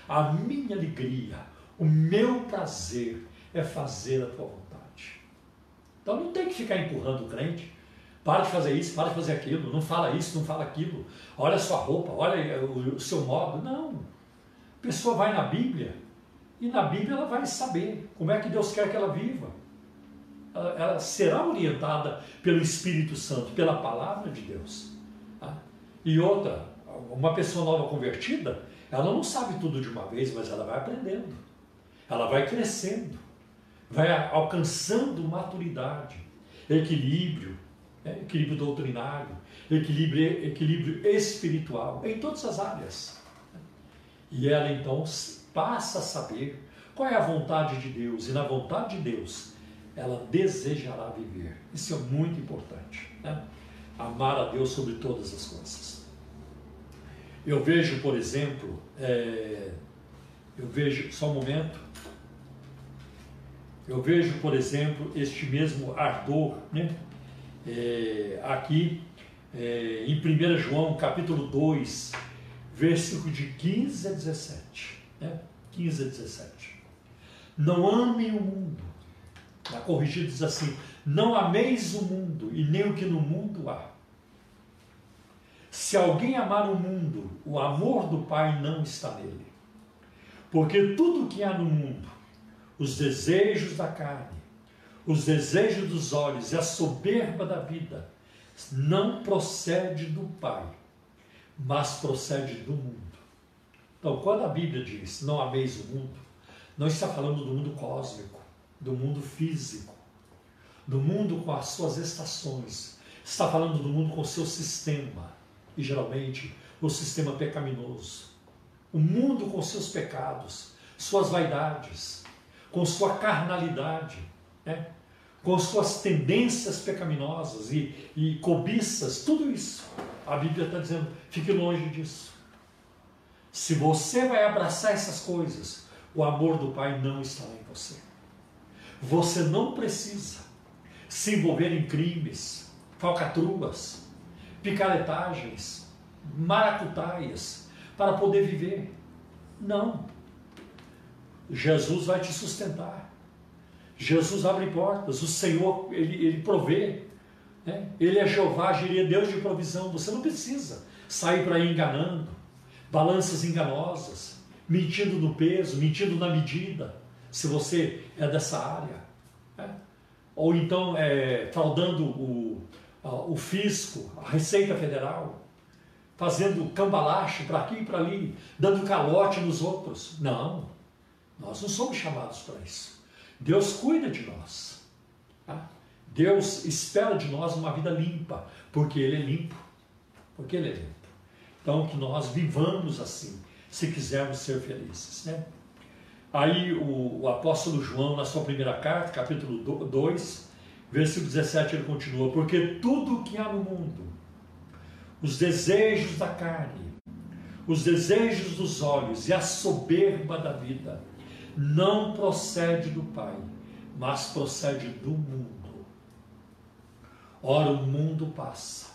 A minha alegria, o meu prazer é fazer a tua vontade. Então não tem que ficar empurrando o crente. Para de fazer isso, para de fazer aquilo, não fala isso, não fala aquilo. Olha a sua roupa, olha o seu modo. Não. A pessoa vai na Bíblia e na Bíblia ela vai saber como é que Deus quer que ela viva. Ela, será orientada pelo Espírito Santo, pela palavra de Deus. Tá? E outra, uma pessoa nova convertida, ela não sabe tudo de uma vez, mas ela vai aprendendo. Ela vai crescendo, vai alcançando maturidade, equilíbrio, né? equilíbrio doutrinário, equilíbrio, equilíbrio espiritual, em todas as áreas. E ela então passa a saber qual é a vontade de Deus, e na vontade de Deus ela desejará viver. Isso é muito importante. Né? Amar a Deus sobre todas as coisas. Eu vejo, por exemplo, é, eu vejo, só um momento, eu vejo, por exemplo, este mesmo ardor, né? É, aqui é, em 1 João capítulo 2, versículo de 15 a 17. Né? 15 a 17. Não amem o mundo. Na corrigida diz assim: Não ameis o mundo e nem o que no mundo há. Se alguém amar o mundo, o amor do Pai não está nele. Porque tudo que há no mundo, os desejos da carne, os desejos dos olhos e a soberba da vida, não procede do Pai, mas procede do mundo. Então, quando a Bíblia diz não ameis o mundo, não está falando do mundo cósmico, do mundo físico, do mundo com as suas estações. Está falando do mundo com o seu sistema e geralmente o sistema pecaminoso. O mundo com seus pecados, suas vaidades, com sua carnalidade, né? com suas tendências pecaminosas e, e cobiças, tudo isso. A Bíblia está dizendo: fique longe disso. Se você vai abraçar essas coisas, o amor do Pai não estará em você. Você não precisa se envolver em crimes, falcatruas, picaretagens, maracutaias, para poder viver. Não. Jesus vai te sustentar. Jesus abre portas. O Senhor, Ele, ele provê. Né? Ele é Jeová, Jiria, Deus de provisão. Você não precisa sair para ir enganando. Balanças enganosas. Mentindo no peso, mentindo na medida. Se você é dessa área. Né? Ou então é, fraudando o, o fisco, a Receita Federal, fazendo cambalache para aqui e para ali, dando calote nos outros. Não, nós não somos chamados para isso. Deus cuida de nós. Tá? Deus espera de nós uma vida limpa, porque Ele é limpo. Porque Ele é limpo. Então, que nós vivamos assim, se quisermos ser felizes. Né? Aí, o, o apóstolo João, na sua primeira carta, capítulo 2, Versículo 17 ele continua: Porque tudo que há no mundo, os desejos da carne, os desejos dos olhos e a soberba da vida, não procede do Pai, mas procede do mundo. Ora, o mundo passa,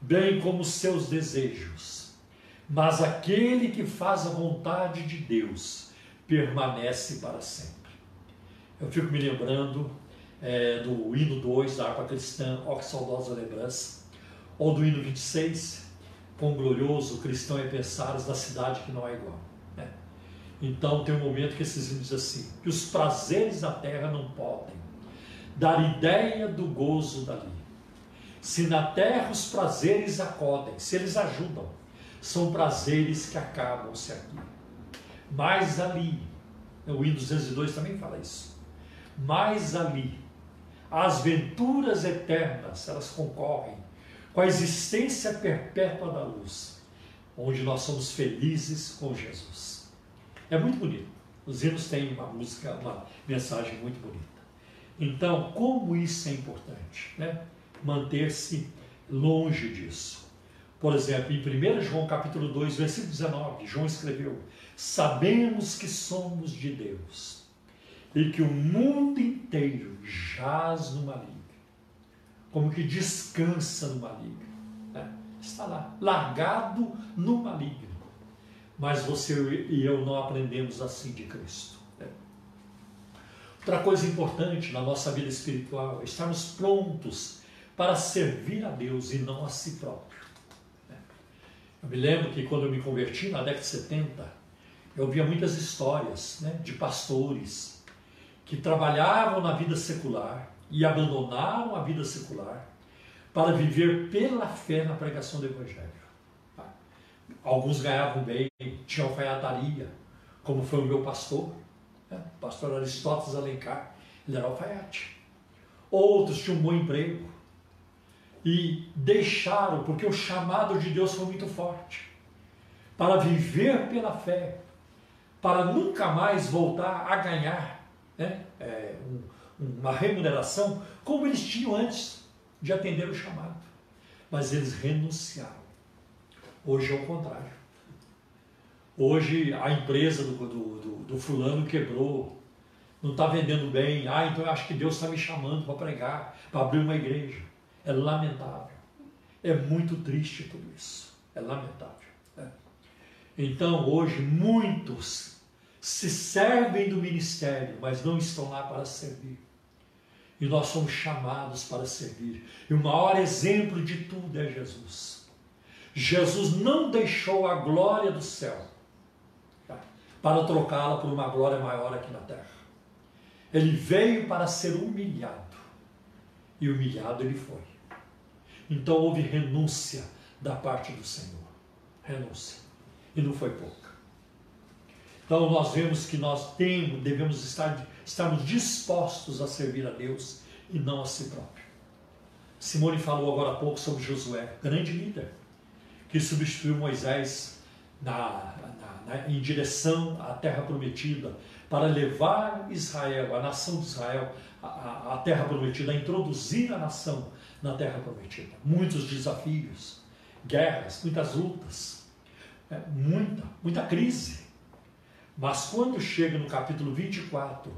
bem como seus desejos, mas aquele que faz a vontade de Deus permanece para sempre. Eu fico me lembrando é, do hino 2 da harpa cristã, Ó que saudosa lembrança, ou do hino 26, Quão glorioso cristão é pensares da cidade que não é igual. Né? Então tem um momento que esses hinos dizem assim, que os prazeres da terra não podem dar ideia do gozo dali. Se na terra os prazeres acodem, se eles ajudam, são prazeres que acabam-se aqui. Mas ali, o hino 202 também fala isso. Mas ali, as venturas eternas, elas concorrem com a existência perpétua da luz, onde nós somos felizes com Jesus. É muito bonito. Os hinos têm uma música, uma mensagem muito bonita. Então, como isso é importante, né? Manter-se longe disso. Por exemplo, em 1 João capítulo 2, versículo 19, João escreveu: Sabemos que somos de Deus e que o mundo inteiro jaz no maligno, como que descansa no maligno. Né? Está lá, largado no maligno. Mas você e eu não aprendemos assim de Cristo. Né? Outra coisa importante na nossa vida espiritual é estarmos prontos para servir a Deus e não a si próprio. Né? Eu me lembro que quando eu me converti na década de 70, eu ouvia muitas histórias né, de pastores que trabalhavam na vida secular e abandonaram a vida secular para viver pela fé na pregação do Evangelho. Alguns ganhavam bem, tinham alfaiataria, como foi o meu pastor, né? o pastor Aristóteles Alencar, ele era alfaiate. Outros tinham um bom emprego e deixaram, porque o chamado de Deus foi muito forte, para viver pela fé, para nunca mais voltar a ganhar né? é, um, uma remuneração como eles tinham antes de atender o chamado. Mas eles renunciaram. Hoje é o contrário. Hoje a empresa do, do, do, do fulano quebrou, não está vendendo bem. Ah, então eu acho que Deus está me chamando para pregar, para abrir uma igreja. É lamentável. É muito triste tudo isso. É lamentável. Né? Então hoje muitos se servem do ministério, mas não estão lá para servir. E nós somos chamados para servir. E o maior exemplo de tudo é Jesus. Jesus não deixou a glória do céu tá? para trocá-la por uma glória maior aqui na terra. Ele veio para ser humilhado. E humilhado ele foi. Então houve renúncia da parte do Senhor. Renúncia. E não foi pouca. Então nós vemos que nós temos, devemos estar, estarmos dispostos a servir a Deus e não a si próprio. Simone falou agora há pouco sobre Josué, grande líder que substituiu Moisés na, na, na, em direção à terra prometida, para levar Israel, a nação de Israel, à, terra prometida, a introduzir a nação na terra prometida. Muitos desafios, guerras, muitas lutas, é, muita, muita crise. Mas quando chega no capítulo 24,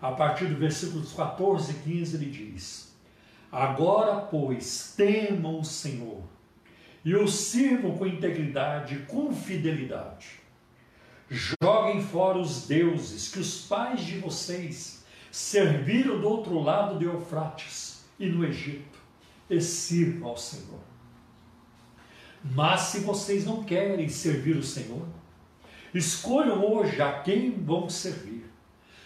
a partir do versículos 14 e 15, ele diz: Agora, pois, temam o Senhor e o sirvam com integridade e com fidelidade. Joguem fora os deuses que os pais de vocês serviram do outro lado de Eufrates e no Egito, e sirvam ao Senhor. Mas se vocês não querem servir o Senhor, escolham hoje a quem vão servir.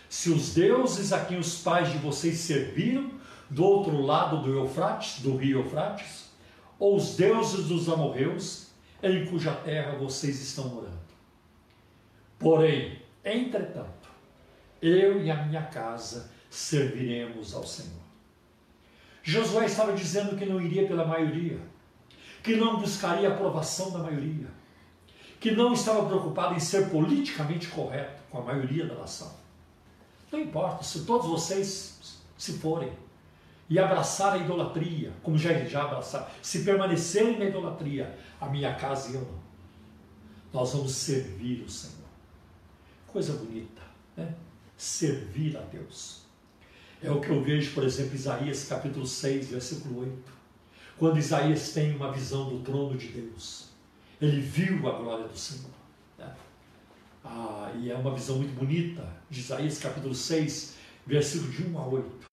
Se os deuses a quem os pais de vocês serviram do outro lado do Eufrates, do rio Eufrates, ou os deuses dos amorreus, em cuja terra vocês estão morando. Porém, entretanto, eu e a minha casa serviremos ao Senhor. Josué estava dizendo que não iria pela maioria, que não buscaria a aprovação da maioria, que não estava preocupado em ser politicamente correto com a maioria da nação. Não importa se todos vocês se forem, e abraçar a idolatria, como já, já abraçaram, se permanecerem na idolatria, a minha casa e eu não. Nós vamos servir o Senhor. Coisa bonita, né? Servir a Deus. É o que eu vejo, por exemplo, Isaías capítulo 6, versículo 8. Quando Isaías tem uma visão do trono de Deus, ele viu a glória do Senhor. Né? Ah, e é uma visão muito bonita de Isaías capítulo 6, versículo de 1 a 8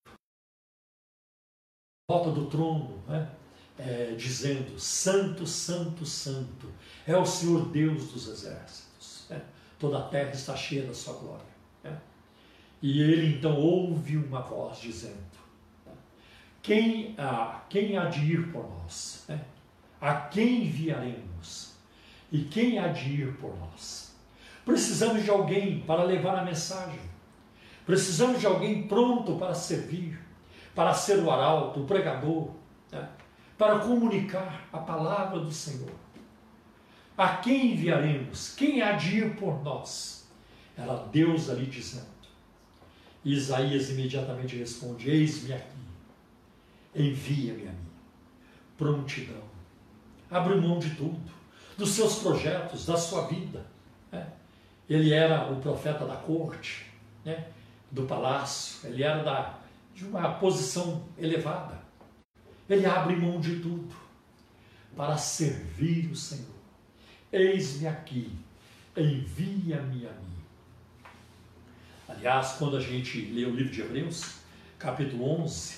volta do trono, né? é, dizendo: Santo, Santo, Santo é o Senhor Deus dos exércitos. Né? Toda a terra está cheia da sua glória. Né? E ele então ouve uma voz dizendo: quem, ah, quem há de ir por nós? Né? A quem enviaremos? E quem há de ir por nós? Precisamos de alguém para levar a mensagem. Precisamos de alguém pronto para servir, para ser o arauto, o pregador, né? para comunicar a palavra do Senhor. A quem enviaremos? Quem há de ir por nós? Era Deus ali dizendo. E Isaías imediatamente responde: Eis-me aqui, envia-me a mim. Prontidão. Abre mão de tudo, dos seus projetos, da sua vida. Né? Ele era o profeta da corte, né? do palácio, ele era da, de uma posição elevada. Ele abre mão de tudo para servir o Senhor. Eis-me aqui, envia-me a mim. Aliás, quando a gente lê o livro de Hebreus, capítulo 11,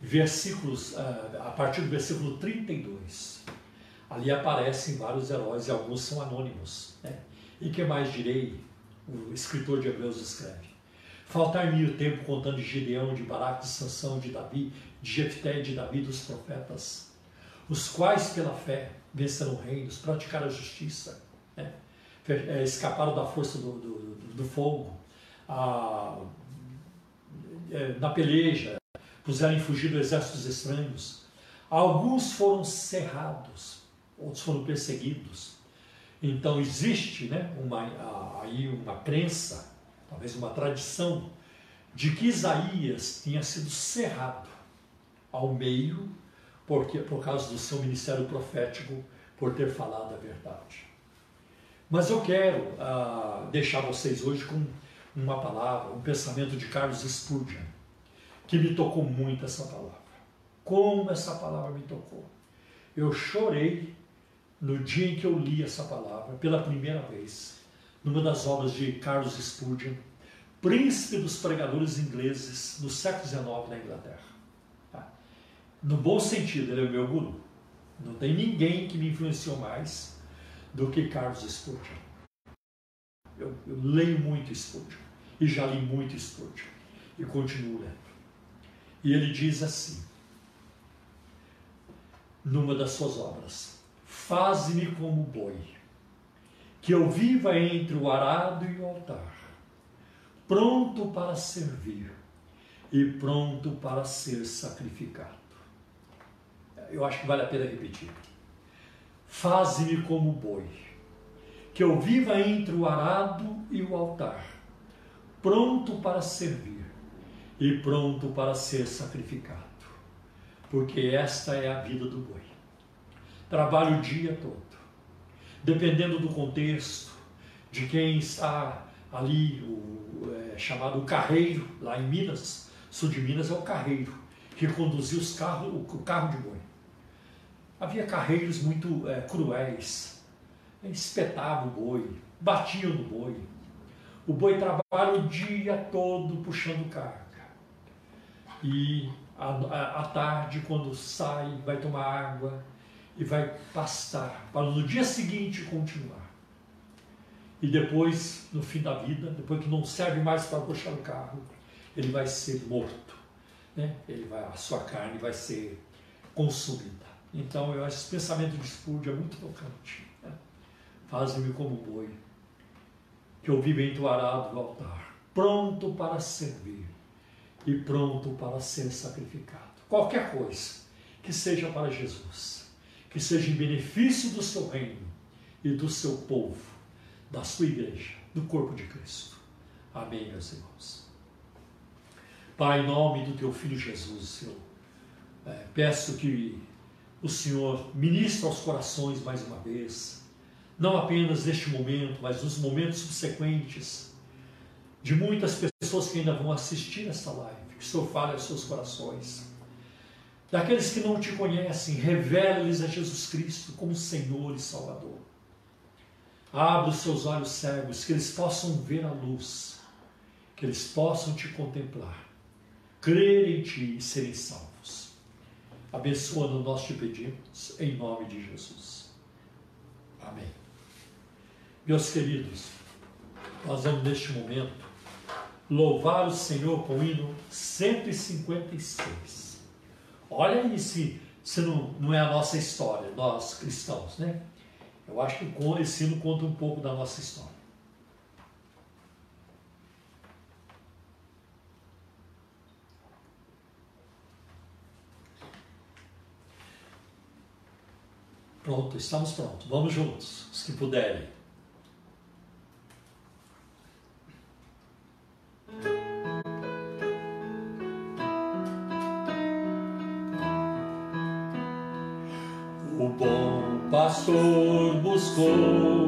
versículos, ah, a partir do versículo 32, ali aparecem vários heróis e alguns são anônimos. Né? E que mais direi? O escritor de Hebreus escreve. Faltar-me o tempo contando de Gideão, de Baraque, de Sansão, de Davi, de Jefté, de Davi, dos profetas, os quais pela fé venceram reinos, praticaram a justiça, né? É, escaparam da força do, do, do fogo, a, é, na peleja, puseram em fugir do exércitos estranhos. Alguns foram cerrados, outros foram perseguidos. Então existe né, uma, aí uma crença, talvez uma tradição, de que Isaías tinha sido cerrado ao meio porque, por causa do seu ministério profético, por ter falado a verdade. Mas eu quero ah, deixar vocês hoje com uma palavra, um pensamento de Carlos Spurgeon, que me tocou muito essa palavra. Como essa palavra me tocou. Eu chorei no dia em que eu li essa palavra pela primeira vez, numa das obras de Carlos Spurgeon, príncipe dos pregadores ingleses no século XIX na Inglaterra. Tá? No bom sentido, ele é o meu guru. Não tem ninguém que me influenciou mais do que Carlos Spurgeon. Eu, eu leio muito Spurgeon e já li muito Spurgeon e continuo lendo. E ele diz assim, numa das suas obras: Faze-me como boi, que eu viva entre o arado e o altar, pronto para servir e pronto para ser sacrificado. Eu acho que vale a pena repetir. Faze-me como boi, que eu viva entre o arado e o altar, pronto para servir e pronto para ser sacrificado, porque esta é a vida do boi. Trabalho o dia todo, dependendo do contexto, de quem está ali, o é, chamado carreiro, lá em Minas, sul de Minas é o carreiro, que conduzia os carros, o carro de boi. Havia carreiros muito é, cruéis, espetavam o boi, batiam no boi. O boi trabalha o dia todo puxando carga. E à tarde, quando sai, vai tomar água e vai pastar, para no dia seguinte continuar. E depois, no fim da vida, depois que não serve mais para puxar o carro, ele vai ser morto. Né? Ele vai, a sua carne vai ser consumida. Então, eu acho esse pensamento de Spurgeon é muito tocante. Né? Faze-me como boi, que eu vivo entoarado no altar, pronto para servir e pronto para ser sacrificado. Qualquer coisa que seja para Jesus, que seja em benefício do seu reino e do seu povo, da sua igreja, do corpo de Cristo. Amém, meus irmãos. Pai, em nome do teu filho Jesus, eu é, peço que o Senhor ministra aos corações mais uma vez, não apenas neste momento, mas nos momentos subsequentes, de muitas pessoas que ainda vão assistir esta live, que o Senhor fale aos seus corações. Daqueles que não te conhecem, revela-lhes a Jesus Cristo como Senhor e Salvador. Abra os seus olhos cegos, que eles possam ver a luz, que eles possam te contemplar, crer em ti e serem salvos. Abençoa-nos, nós te pedimos, em nome de Jesus. Amém. Meus queridos, nós vamos neste momento louvar o Senhor com o hino 156. Olha aí se, se não, não é a nossa história, nós cristãos, né? Eu acho que esse hino conta um pouco da nossa história. Pronto, estamos prontos. Vamos juntos, os que puderem. Pastor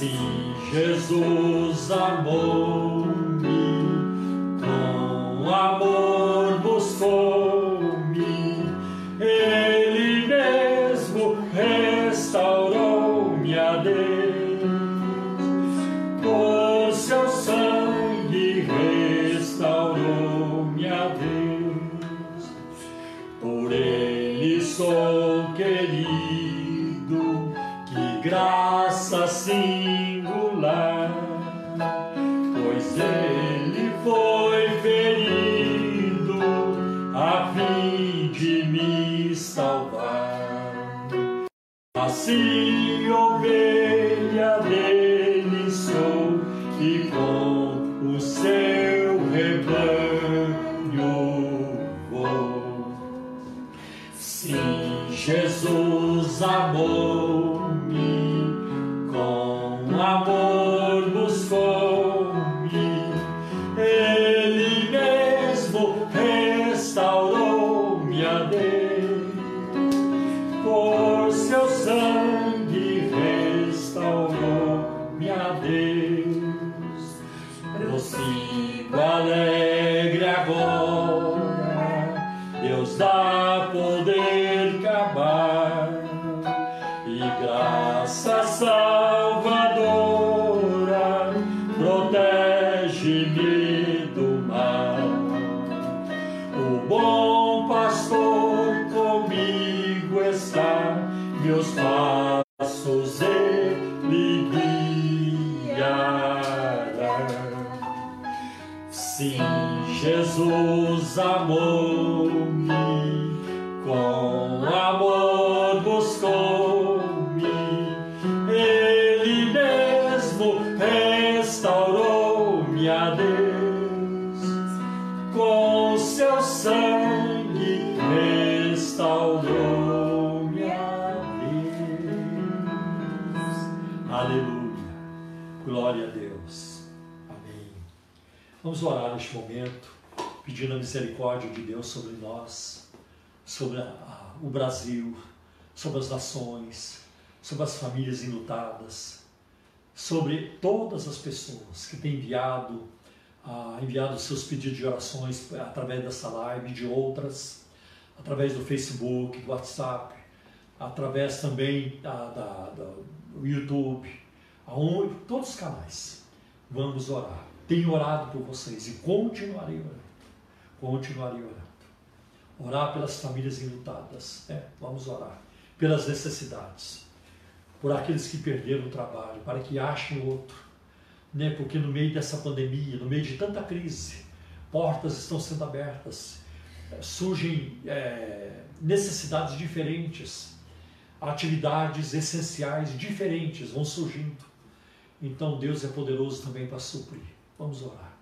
Sim, Jesus amou-me, buscou-me, Ele mesmo restaurou-me a Deus, com seu sangue restaurou-me a Deus. Aleluia, glória a Deus, amém. Vamos orar neste momento, pedindo a misericórdia de Deus sobre nós, sobre a- a- o Brasil, sobre as nações, sobre as famílias enlutadas, sobre todas as pessoas que têm enviado, ah, enviado seus pedidos de orações através dessa live de outras, através do Facebook, do WhatsApp, através também da, da- da- do YouTube, aonde, todos os canais. Vamos orar. Tenho orado por vocês e continuarei orando. Continuarei orando. Orar pelas famílias enlutadas. né? Vamos orar. Pelas necessidades. Por aqueles que perderam o trabalho, para que achem outro. né? porque no meio dessa pandemia, no meio de tanta crise, portas estão sendo abertas, surgem é, necessidades diferentes, atividades essenciais diferentes vão surgindo. Então Deus é poderoso também para suprir. Vamos orar.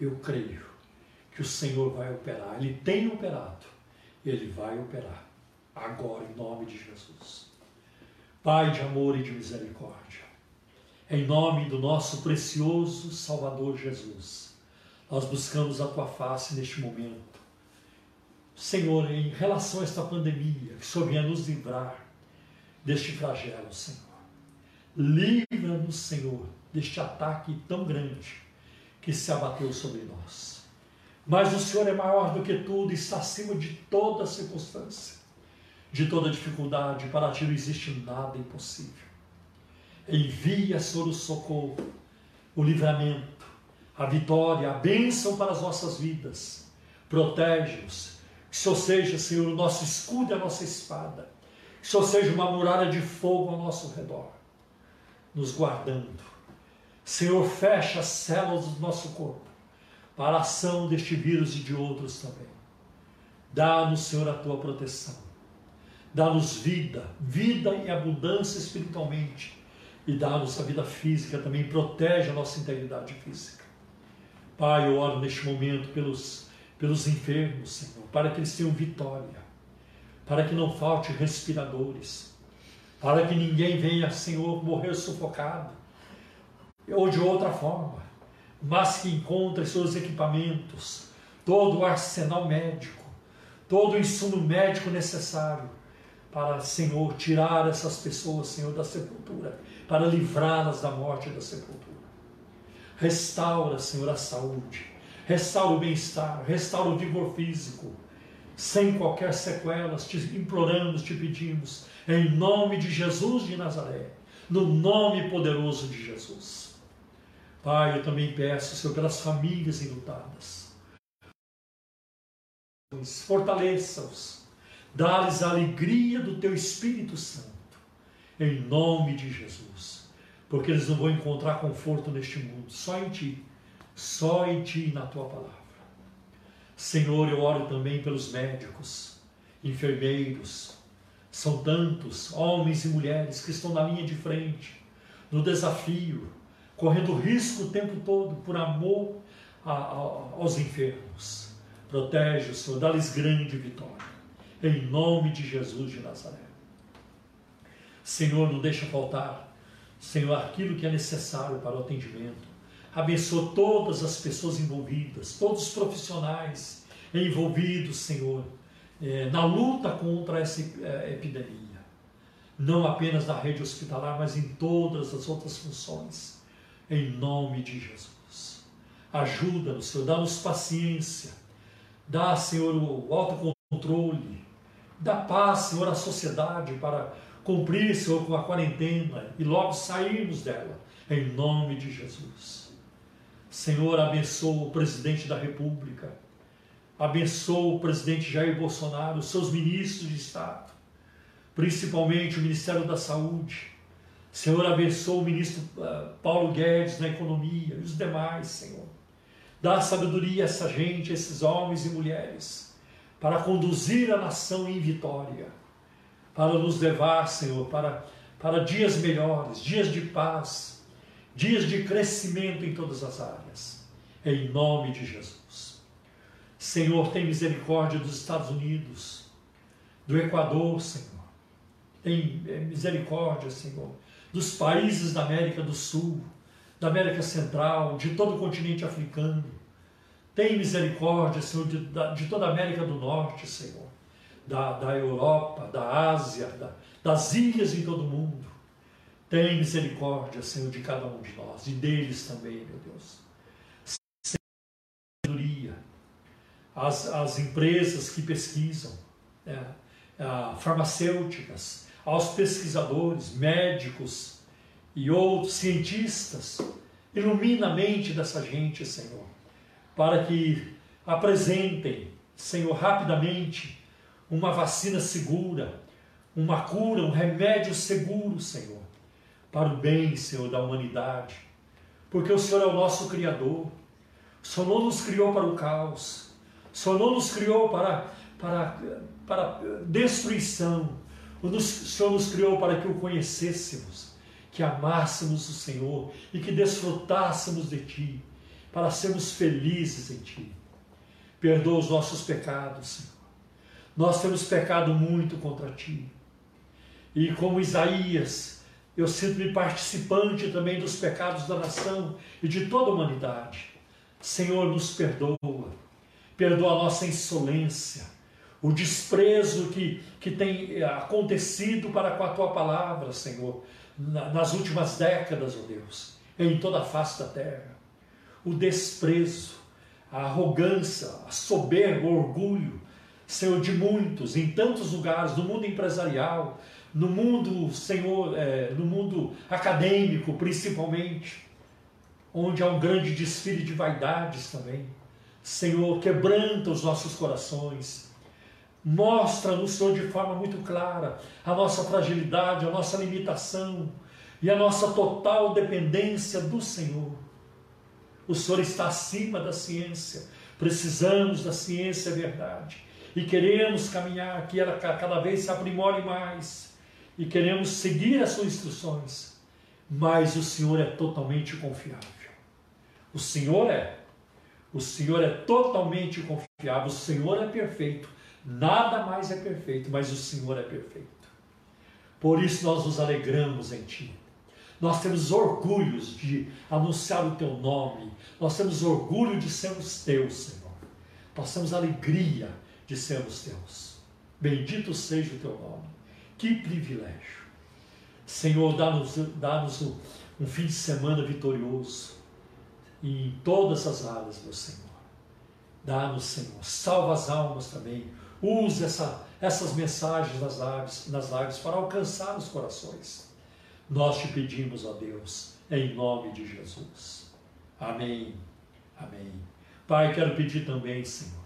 Eu creio que o Senhor vai operar. Ele tem operado. Ele vai operar. Agora, em nome de Jesus. Pai de amor e de misericórdia. Em nome do nosso precioso Salvador Jesus, nós buscamos a tua face neste momento. Senhor, em relação a esta pandemia, que o Senhor venha nos livrar deste flagelo, Senhor. Livra-nos, Senhor, deste ataque tão grande que se abateu sobre nós. Mas o Senhor é maior do que tudo, está acima de toda circunstância, de toda dificuldade. Para ti não existe nada impossível. Envia, Senhor, o socorro, o livramento, a vitória, a bênção para as nossas vidas. Protege-nos. Que o Senhor seja, Senhor, o nosso escudo e a nossa espada. Que o Senhor seja uma muralha de fogo ao nosso redor, nos guardando. Senhor, fecha as células do nosso corpo para a ação deste vírus e de outros também. Dá-nos, Senhor, a tua proteção. Dá-nos vida, vida em abundância espiritualmente e dá-nos a vida física também, protege a nossa integridade física. Pai, eu oro neste momento pelos, pelos enfermos, Senhor, para que eles tenham vitória, para que não falte respiradores, para que ninguém venha, Senhor, morrer sufocado, ou de outra forma, mas que encontre seus equipamentos, todo o arsenal médico, todo o insumo médico necessário para, Senhor, tirar essas pessoas, Senhor, da sepultura para livrá-las da morte e da sepultura. Restaura, Senhor, a saúde, restaura o bem-estar, restaura o vigor físico, sem qualquer sequelas, te imploramos, te pedimos, em nome de Jesus de Nazaré, no nome poderoso de Jesus. Pai, eu também peço, Senhor, pelas famílias enlutadas. Fortaleça-os, dá-lhes a alegria do teu Espírito Santo em nome de Jesus. Porque eles não vão encontrar conforto neste mundo, só em Ti, só em Ti e na Tua palavra. Senhor, eu oro também pelos médicos, enfermeiros, são tantos homens e mulheres que estão na linha de frente, no desafio, correndo risco o tempo todo por amor a, a, aos enfermos. Protege, Senhor, dá-lhes grande vitória. Em nome de Jesus de Nazaré. Senhor, não deixa faltar, Senhor, aquilo que é necessário para o atendimento. Abençoa todas as pessoas envolvidas, todos os profissionais envolvidos, Senhor, é, na luta contra essa é, epidemia. Não apenas na rede hospitalar, mas em todas as outras funções. Em nome de Jesus. Ajuda-nos, Senhor, dá-nos paciência. Dá, Senhor, o autocontrole. Dá paz, Senhor, à sociedade para cumprir, Senhor, com a quarentena e logo sairmos dela, em nome de Jesus. Senhor, abençoa o presidente da República, abençoa o presidente Jair Bolsonaro, seus ministros de Estado, principalmente o Ministério da Saúde. Senhor, abençoa o ministro uh, Paulo Guedes na economia e os demais, Senhor. Dá sabedoria a essa gente, a esses homens e mulheres, para conduzir a nação em vitória para nos levar, Senhor, para, para dias melhores, dias de paz, dias de crescimento em todas as áreas. Em nome de Jesus. Senhor, tem misericórdia dos Estados Unidos, do Equador, Senhor. Tem eh, misericórdia, Senhor, dos países da América do Sul, da América Central, de todo o continente africano. Tem misericórdia, Senhor, de, de toda a América do Norte, Senhor da, da Europa, da Ásia, da, das ilhas em todo o mundo. Tem misericórdia, Senhor, de cada um de nós e deles também, meu Deus. Sabedoria. As, as empresas que pesquisam, né, farmacêuticas, aos pesquisadores, médicos e outros cientistas, ilumina a mente dessa gente, Senhor, para que apresentem, Senhor, rapidamente uma vacina segura, uma cura, um remédio seguro, Senhor, para o bem, Senhor, da humanidade. porque o Senhor é o nosso Criador. O Senhor não nos criou para o caos, o Senhor não nos criou para, para, para destruição, o Senhor nos criou para que o conhecêssemos, que amássemos o Senhor e que desfrutássemos de Ti, para sermos felizes em Ti. Perdoa os nossos pecados, Senhor. Nós temos pecado muito contra Ti. E como Isaías, eu sinto-me participante também dos pecados da nação e de toda a humanidade. Senhor, nos perdoa. Perdoa a nossa insolência, o desprezo que, que tem acontecido para com a tua palavra, Senhor, nas últimas décadas, ó oh Deus, em toda a face da terra. O desprezo, a arrogância, a soberba, o orgulho, Senhor, de muitos, em tantos lugares, no mundo empresarial, no mundo, Senhor, é, no mundo acadêmico, principalmente, onde há um grande desfile de vaidades também. Senhor, quebranta os nossos corações, mostra-nos, Senhor, de forma muito clara a nossa fragilidade, a nossa limitação e a nossa total dependência do Senhor. O Senhor está acima da ciência, precisamos da ciência, é verdade, e queremos caminhar, que ela cada vez se aprimore mais, e queremos seguir as suas instruções, mas o Senhor é totalmente confiável. O Senhor é. O Senhor é totalmente confiável. O Senhor é perfeito. Nada mais é perfeito, mas o Senhor é perfeito. Por isso nós nos alegramos em Ti. Nós temos orgulhos de anunciar o Teu nome. Nós temos orgulho de sermos Teus, Senhor. Nós temos alegria de sermos Teus. Bendito seja o Teu nome. Que privilégio. Senhor, dá-nos dá um, um fim de semana vitorioso em todas as áreas, meu Senhor. Dá-nos, Senhor. Salva as almas também. Use essa, essas mensagens nas lives, nas lives para alcançar os corações. Nós te pedimos, ó Deus, em nome de Jesus. Amém. Amém. Pai, quero pedir também, Senhor,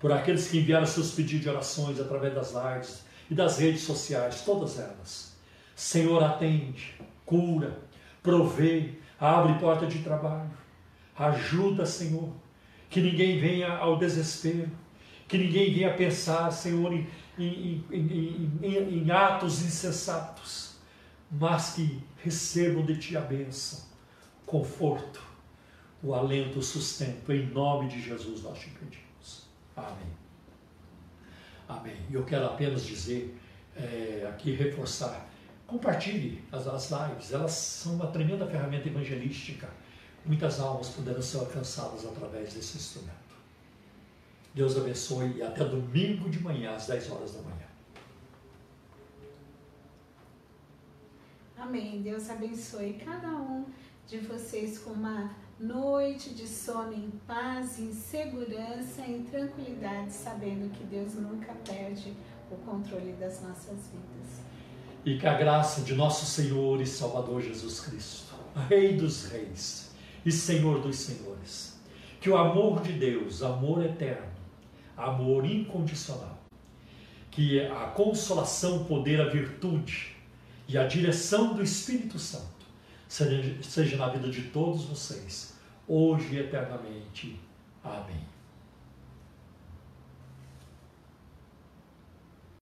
por aqueles que enviaram seus pedidos de orações através das lives, e das redes sociais, todas elas. Senhor, atende, cura, provê, abre porta de trabalho, ajuda, Senhor, que ninguém venha ao desespero, que ninguém venha pensar, Senhor, em, em, em, em atos insensatos, mas que recebam de Ti a bênção, conforto, o alento, o sustento, em nome de Jesus nós te pedimos. Amém. Amém. E eu quero apenas dizer, é, aqui reforçar, compartilhe as, as lives, elas são uma tremenda ferramenta evangelística. Muitas almas poderão ser alcançadas através desse instrumento. Deus abençoe e até domingo de manhã, às 10 horas da manhã. Amém. Deus abençoe cada um de vocês com uma noite de sono em paz, em segurança, em tranquilidade, sabendo que Deus nunca perde o controle das nossas vidas. E que a graça de nosso Senhor e Salvador Jesus Cristo, Rei dos Reis e Senhor dos Senhores, que o amor de Deus, amor eterno, amor incondicional, que a consolação, o poder, a virtude e a direção do Espírito Santo seja, na vida de todos vocês, hoje e eternamente. Amém.